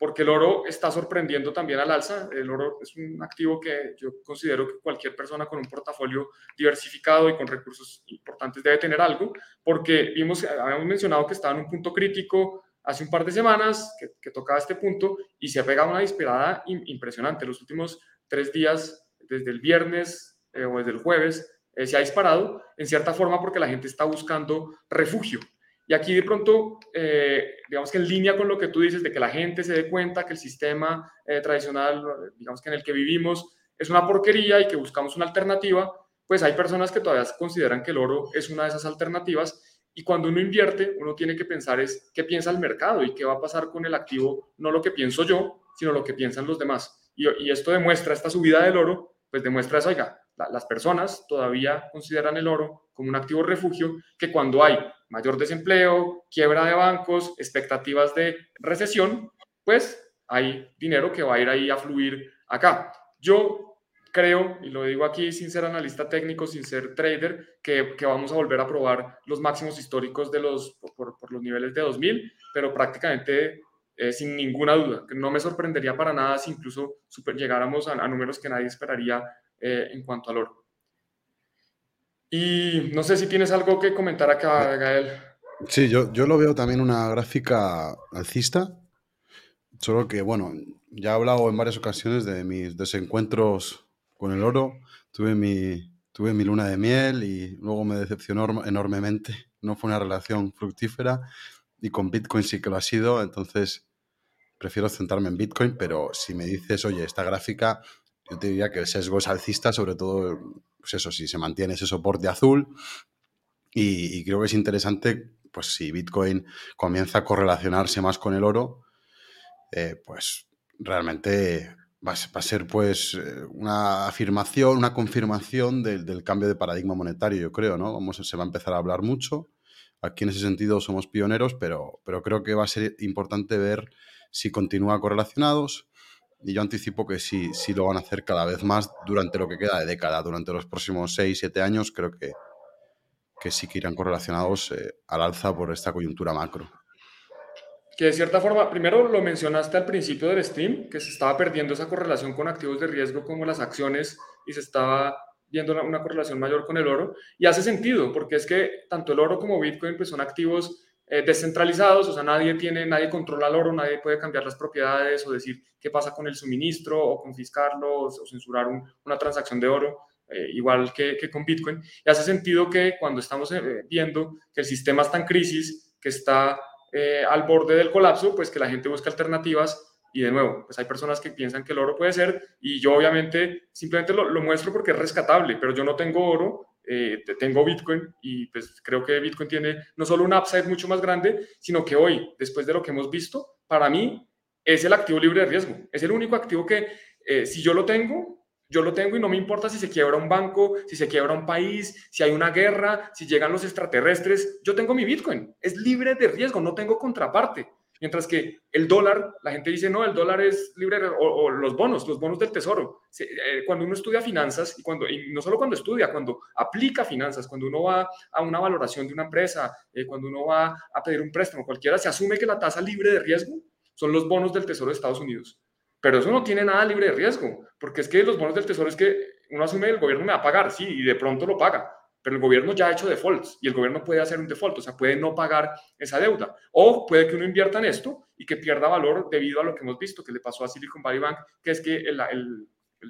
porque el oro está sorprendiendo también al alza. El oro es un activo que yo considero que cualquier persona con un portafolio diversificado y con recursos importantes debe tener algo, porque vimos, habíamos mencionado que estaba en un punto crítico hace un par de semanas, que, tocaba este punto, y se ha pegado una disparada impresionante. Los últimos tres días, desde el viernes eh, o desde el jueves, eh, se ha disparado, en cierta forma porque la gente está buscando refugio. Y aquí de pronto, eh, digamos que en línea con lo que tú dices, de que la gente se dé cuenta que el sistema eh, tradicional, digamos que en el que vivimos, es una porquería y que buscamos una alternativa, pues hay personas que todavía consideran que el oro es una de esas alternativas. Y cuando uno invierte, uno tiene que pensar es qué piensa el mercado y qué va a pasar con el activo, no lo que pienso yo, sino lo que piensan los demás. Y, y esto demuestra, esta subida del oro, pues demuestra eso, oiga, las personas todavía consideran el oro como un activo refugio que cuando hay mayor desempleo, quiebra de bancos, expectativas de recesión, pues hay dinero que va a ir ahí a fluir acá. Yo creo, y lo digo aquí sin ser analista técnico, sin ser trader, que, vamos a volver a probar los máximos históricos de los, por, los niveles de 2000, pero prácticamente eh, sin ninguna duda, que no me sorprendería para nada si incluso llegáramos a, números que nadie esperaría eh, en cuanto al oro. Y no sé si tienes algo que comentar acá, Gael. Sí, yo, yo lo veo también una gráfica alcista, solo que, bueno, ya he hablado en varias ocasiones de mis desencuentros con el oro. Tuve mi, tuve mi luna de miel y luego me decepcionó enormemente. No fue una relación fructífera y con Bitcoin sí que lo ha sido. Entonces prefiero centrarme en Bitcoin, pero si me dices, oye, esta gráfica, yo te diría que el sesgo es alcista, sobre todo, pues eso, si se mantiene ese soporte azul. Y, creo que es interesante, pues si Bitcoin comienza a correlacionarse más con el oro, eh, pues realmente va a, ser pues eh, una afirmación, una confirmación del, cambio de paradigma monetario, yo creo, ¿no? Vamos, se va a empezar a hablar mucho. Aquí en ese sentido somos pioneros, pero, pero creo que va a ser importante ver si continúa correlacionados. Y yo anticipo que sí, sí lo van a hacer cada vez más durante lo que queda de década, durante los próximos 6, 7 años, creo que, que sí que irán correlacionados eh, al alza por esta coyuntura macro que de cierta forma, primero lo mencionaste al principio del stream, que se estaba perdiendo esa correlación con activos de riesgo como las acciones y se estaba viendo una, correlación mayor con el oro. Y hace sentido, porque es que tanto el oro como Bitcoin pues, son activos eh, descentralizados, o sea, nadie tiene, nadie controla el oro, nadie puede cambiar las propiedades o decir qué pasa con el suministro o confiscarlo o, censurar una transacción de oro. Eh, igual que, con Bitcoin. Y hace sentido que cuando estamos eh, viendo que el sistema está en crisis, que está eh, al borde del colapso, pues que la gente busca alternativas y de nuevo, pues hay personas que piensan que el oro puede ser y yo obviamente simplemente lo, muestro porque es rescatable, pero yo no tengo oro, eh, tengo Bitcoin y pues creo que Bitcoin tiene no solo un upside mucho más grande, sino que hoy, después de lo que hemos visto, para mí es el activo libre de riesgo, es el único activo que eh, si yo lo tengo, yo lo tengo y no me importa si se quiebra un banco, si se quiebra un país, si hay una guerra, si llegan los extraterrestres. Yo tengo mi Bitcoin. Es libre de riesgo, no tengo contraparte. Mientras que el dólar, la gente dice, no, el dólar es libre, o, o los bonos, los bonos del tesoro. Eh, cuando uno estudia finanzas, y, cuando, y no solo cuando estudia, cuando aplica finanzas, cuando uno va a una valoración de una empresa, eh, cuando uno va a pedir un préstamo, cualquiera, se asume que la tasa libre de riesgo son los bonos del tesoro de Estados Unidos. Pero eso no tiene nada libre de riesgo, porque es que los bonos del tesoro es que uno asume el gobierno me va a pagar, sí, y de pronto lo paga, pero el gobierno ya ha hecho defaults y el gobierno puede hacer un default, o sea, puede no pagar esa deuda. O puede que uno invierta en esto y que pierda valor debido a lo que hemos visto que le pasó a Silicon Valley Bank, que es que el, el,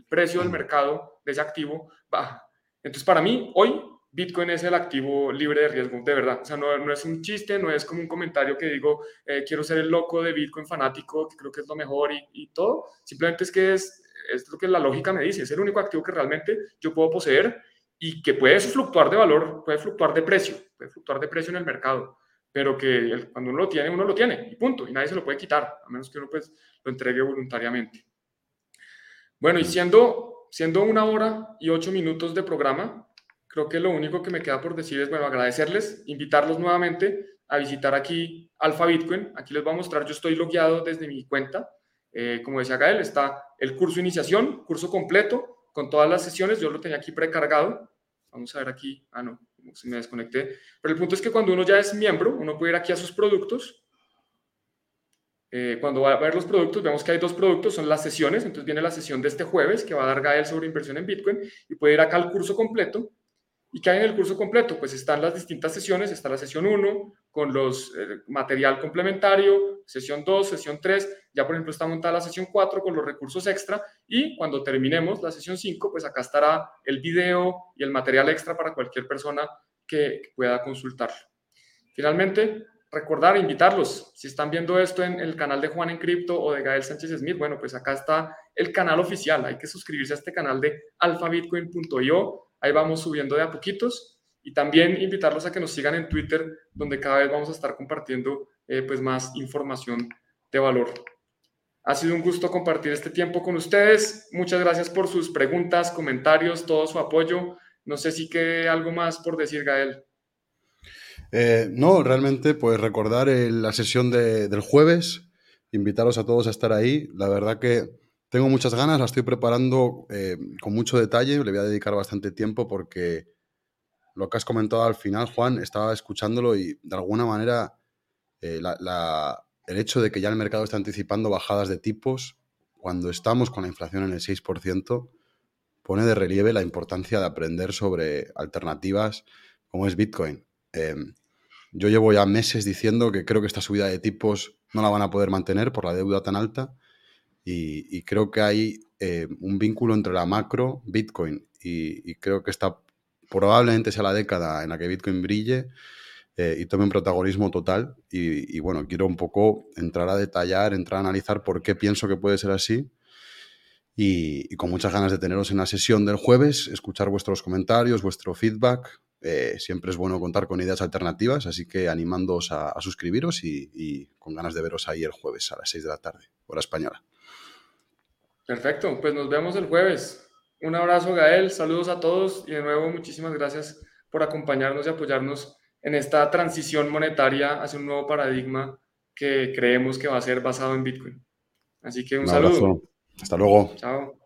precio del mercado de ese activo baja. Entonces, para mí, hoy Bitcoin es el activo libre de riesgo, de verdad. O sea, no, no es un chiste, no es como un comentario que digo, eh, quiero ser el loco de Bitcoin fanático, que creo que es lo mejor y, y, todo. Simplemente es que es, es lo que la lógica me dice, es el único activo que realmente yo puedo poseer y que puede fluctuar de valor, puede fluctuar de precio, puede fluctuar de precio en el mercado, pero que cuando uno lo tiene, uno lo tiene y punto, y nadie se lo puede quitar, a menos que uno pues lo entregue voluntariamente. Bueno, y siendo, siendo una hora y ocho minutos de programa, creo que lo único que me queda por decir es, bueno, agradecerles, invitarlos nuevamente a visitar aquí Alfa Bitcoin. Aquí les voy a mostrar, yo estoy logueado desde mi cuenta. Eh, como decía Gael, está el curso iniciación, curso completo, con todas las sesiones. Yo lo tenía aquí precargado. Vamos a ver aquí. Ah, no, me desconecté. Pero el punto es que cuando uno ya es miembro, uno puede ir aquí a sus productos. Eh, cuando va a ver los productos, vemos que hay dos productos, son las sesiones. Entonces viene la sesión de este jueves que va a dar Gael sobre inversión en Bitcoin y puede ir acá al curso completo ¿Y qué hay en el curso completo? Pues están las distintas sesiones, está la sesión 1 con los eh, material complementario, sesión 2, sesión 3, ya por ejemplo está montada la sesión 4 con los recursos extra y cuando terminemos la sesión 5, pues acá estará el video y el material extra para cualquier persona que, pueda consultarlo. Finalmente, recordar, invitarlos, si están viendo esto en el canal de Juan en Cripto o de Gael Sánchez Smith, bueno, pues acá está el canal oficial, hay que suscribirse a este canal de alfabitcoin.io Ahí vamos subiendo de a poquitos y también invitarlos a que nos sigan en Twitter, donde cada vez vamos a estar compartiendo eh, pues más información de valor. Ha sido un gusto compartir este tiempo con ustedes. Muchas gracias por sus preguntas, comentarios, todo su apoyo. No sé si quede algo más por decir, Gael. Eh, no, realmente, pues recordar la sesión del jueves, invitaros a todos a estar ahí. La verdad que tengo muchas ganas, la estoy preparando eh, con mucho detalle, le voy a dedicar bastante tiempo porque lo que has comentado al final, Juan, estaba escuchándolo y de alguna manera eh, el hecho de que ya el mercado está anticipando bajadas de tipos cuando estamos con la inflación en el 6%, pone de relieve la importancia de aprender sobre alternativas como es Bitcoin. Em, yo llevo ya meses diciendo que creo que esta subida de tipos no la van a poder mantener por la deuda tan alta y, creo que hay eh, un vínculo entre la macro, Bitcoin, y, creo que esta probablemente sea la década en la que Bitcoin brille eh, y tome un protagonismo total. Y, bueno, quiero un poco entrar a detallar, entrar a analizar por qué pienso que puede ser así. Y, con muchas ganas de teneros en la sesión del jueves, escuchar vuestros comentarios, vuestro feedback. Eh, siempre es bueno contar con ideas alternativas, así que animándoos a, suscribiros y, con ganas de veros ahí el jueves a las 6 de la tarde, hora española. Perfecto, pues nos vemos el jueves. Un abrazo, Gael, saludos a todos y de nuevo muchísimas gracias por acompañarnos y apoyarnos en esta transición monetaria hacia un nuevo paradigma que creemos que va a ser basado en Bitcoin. Así que un, saludo. Hasta luego. Chao.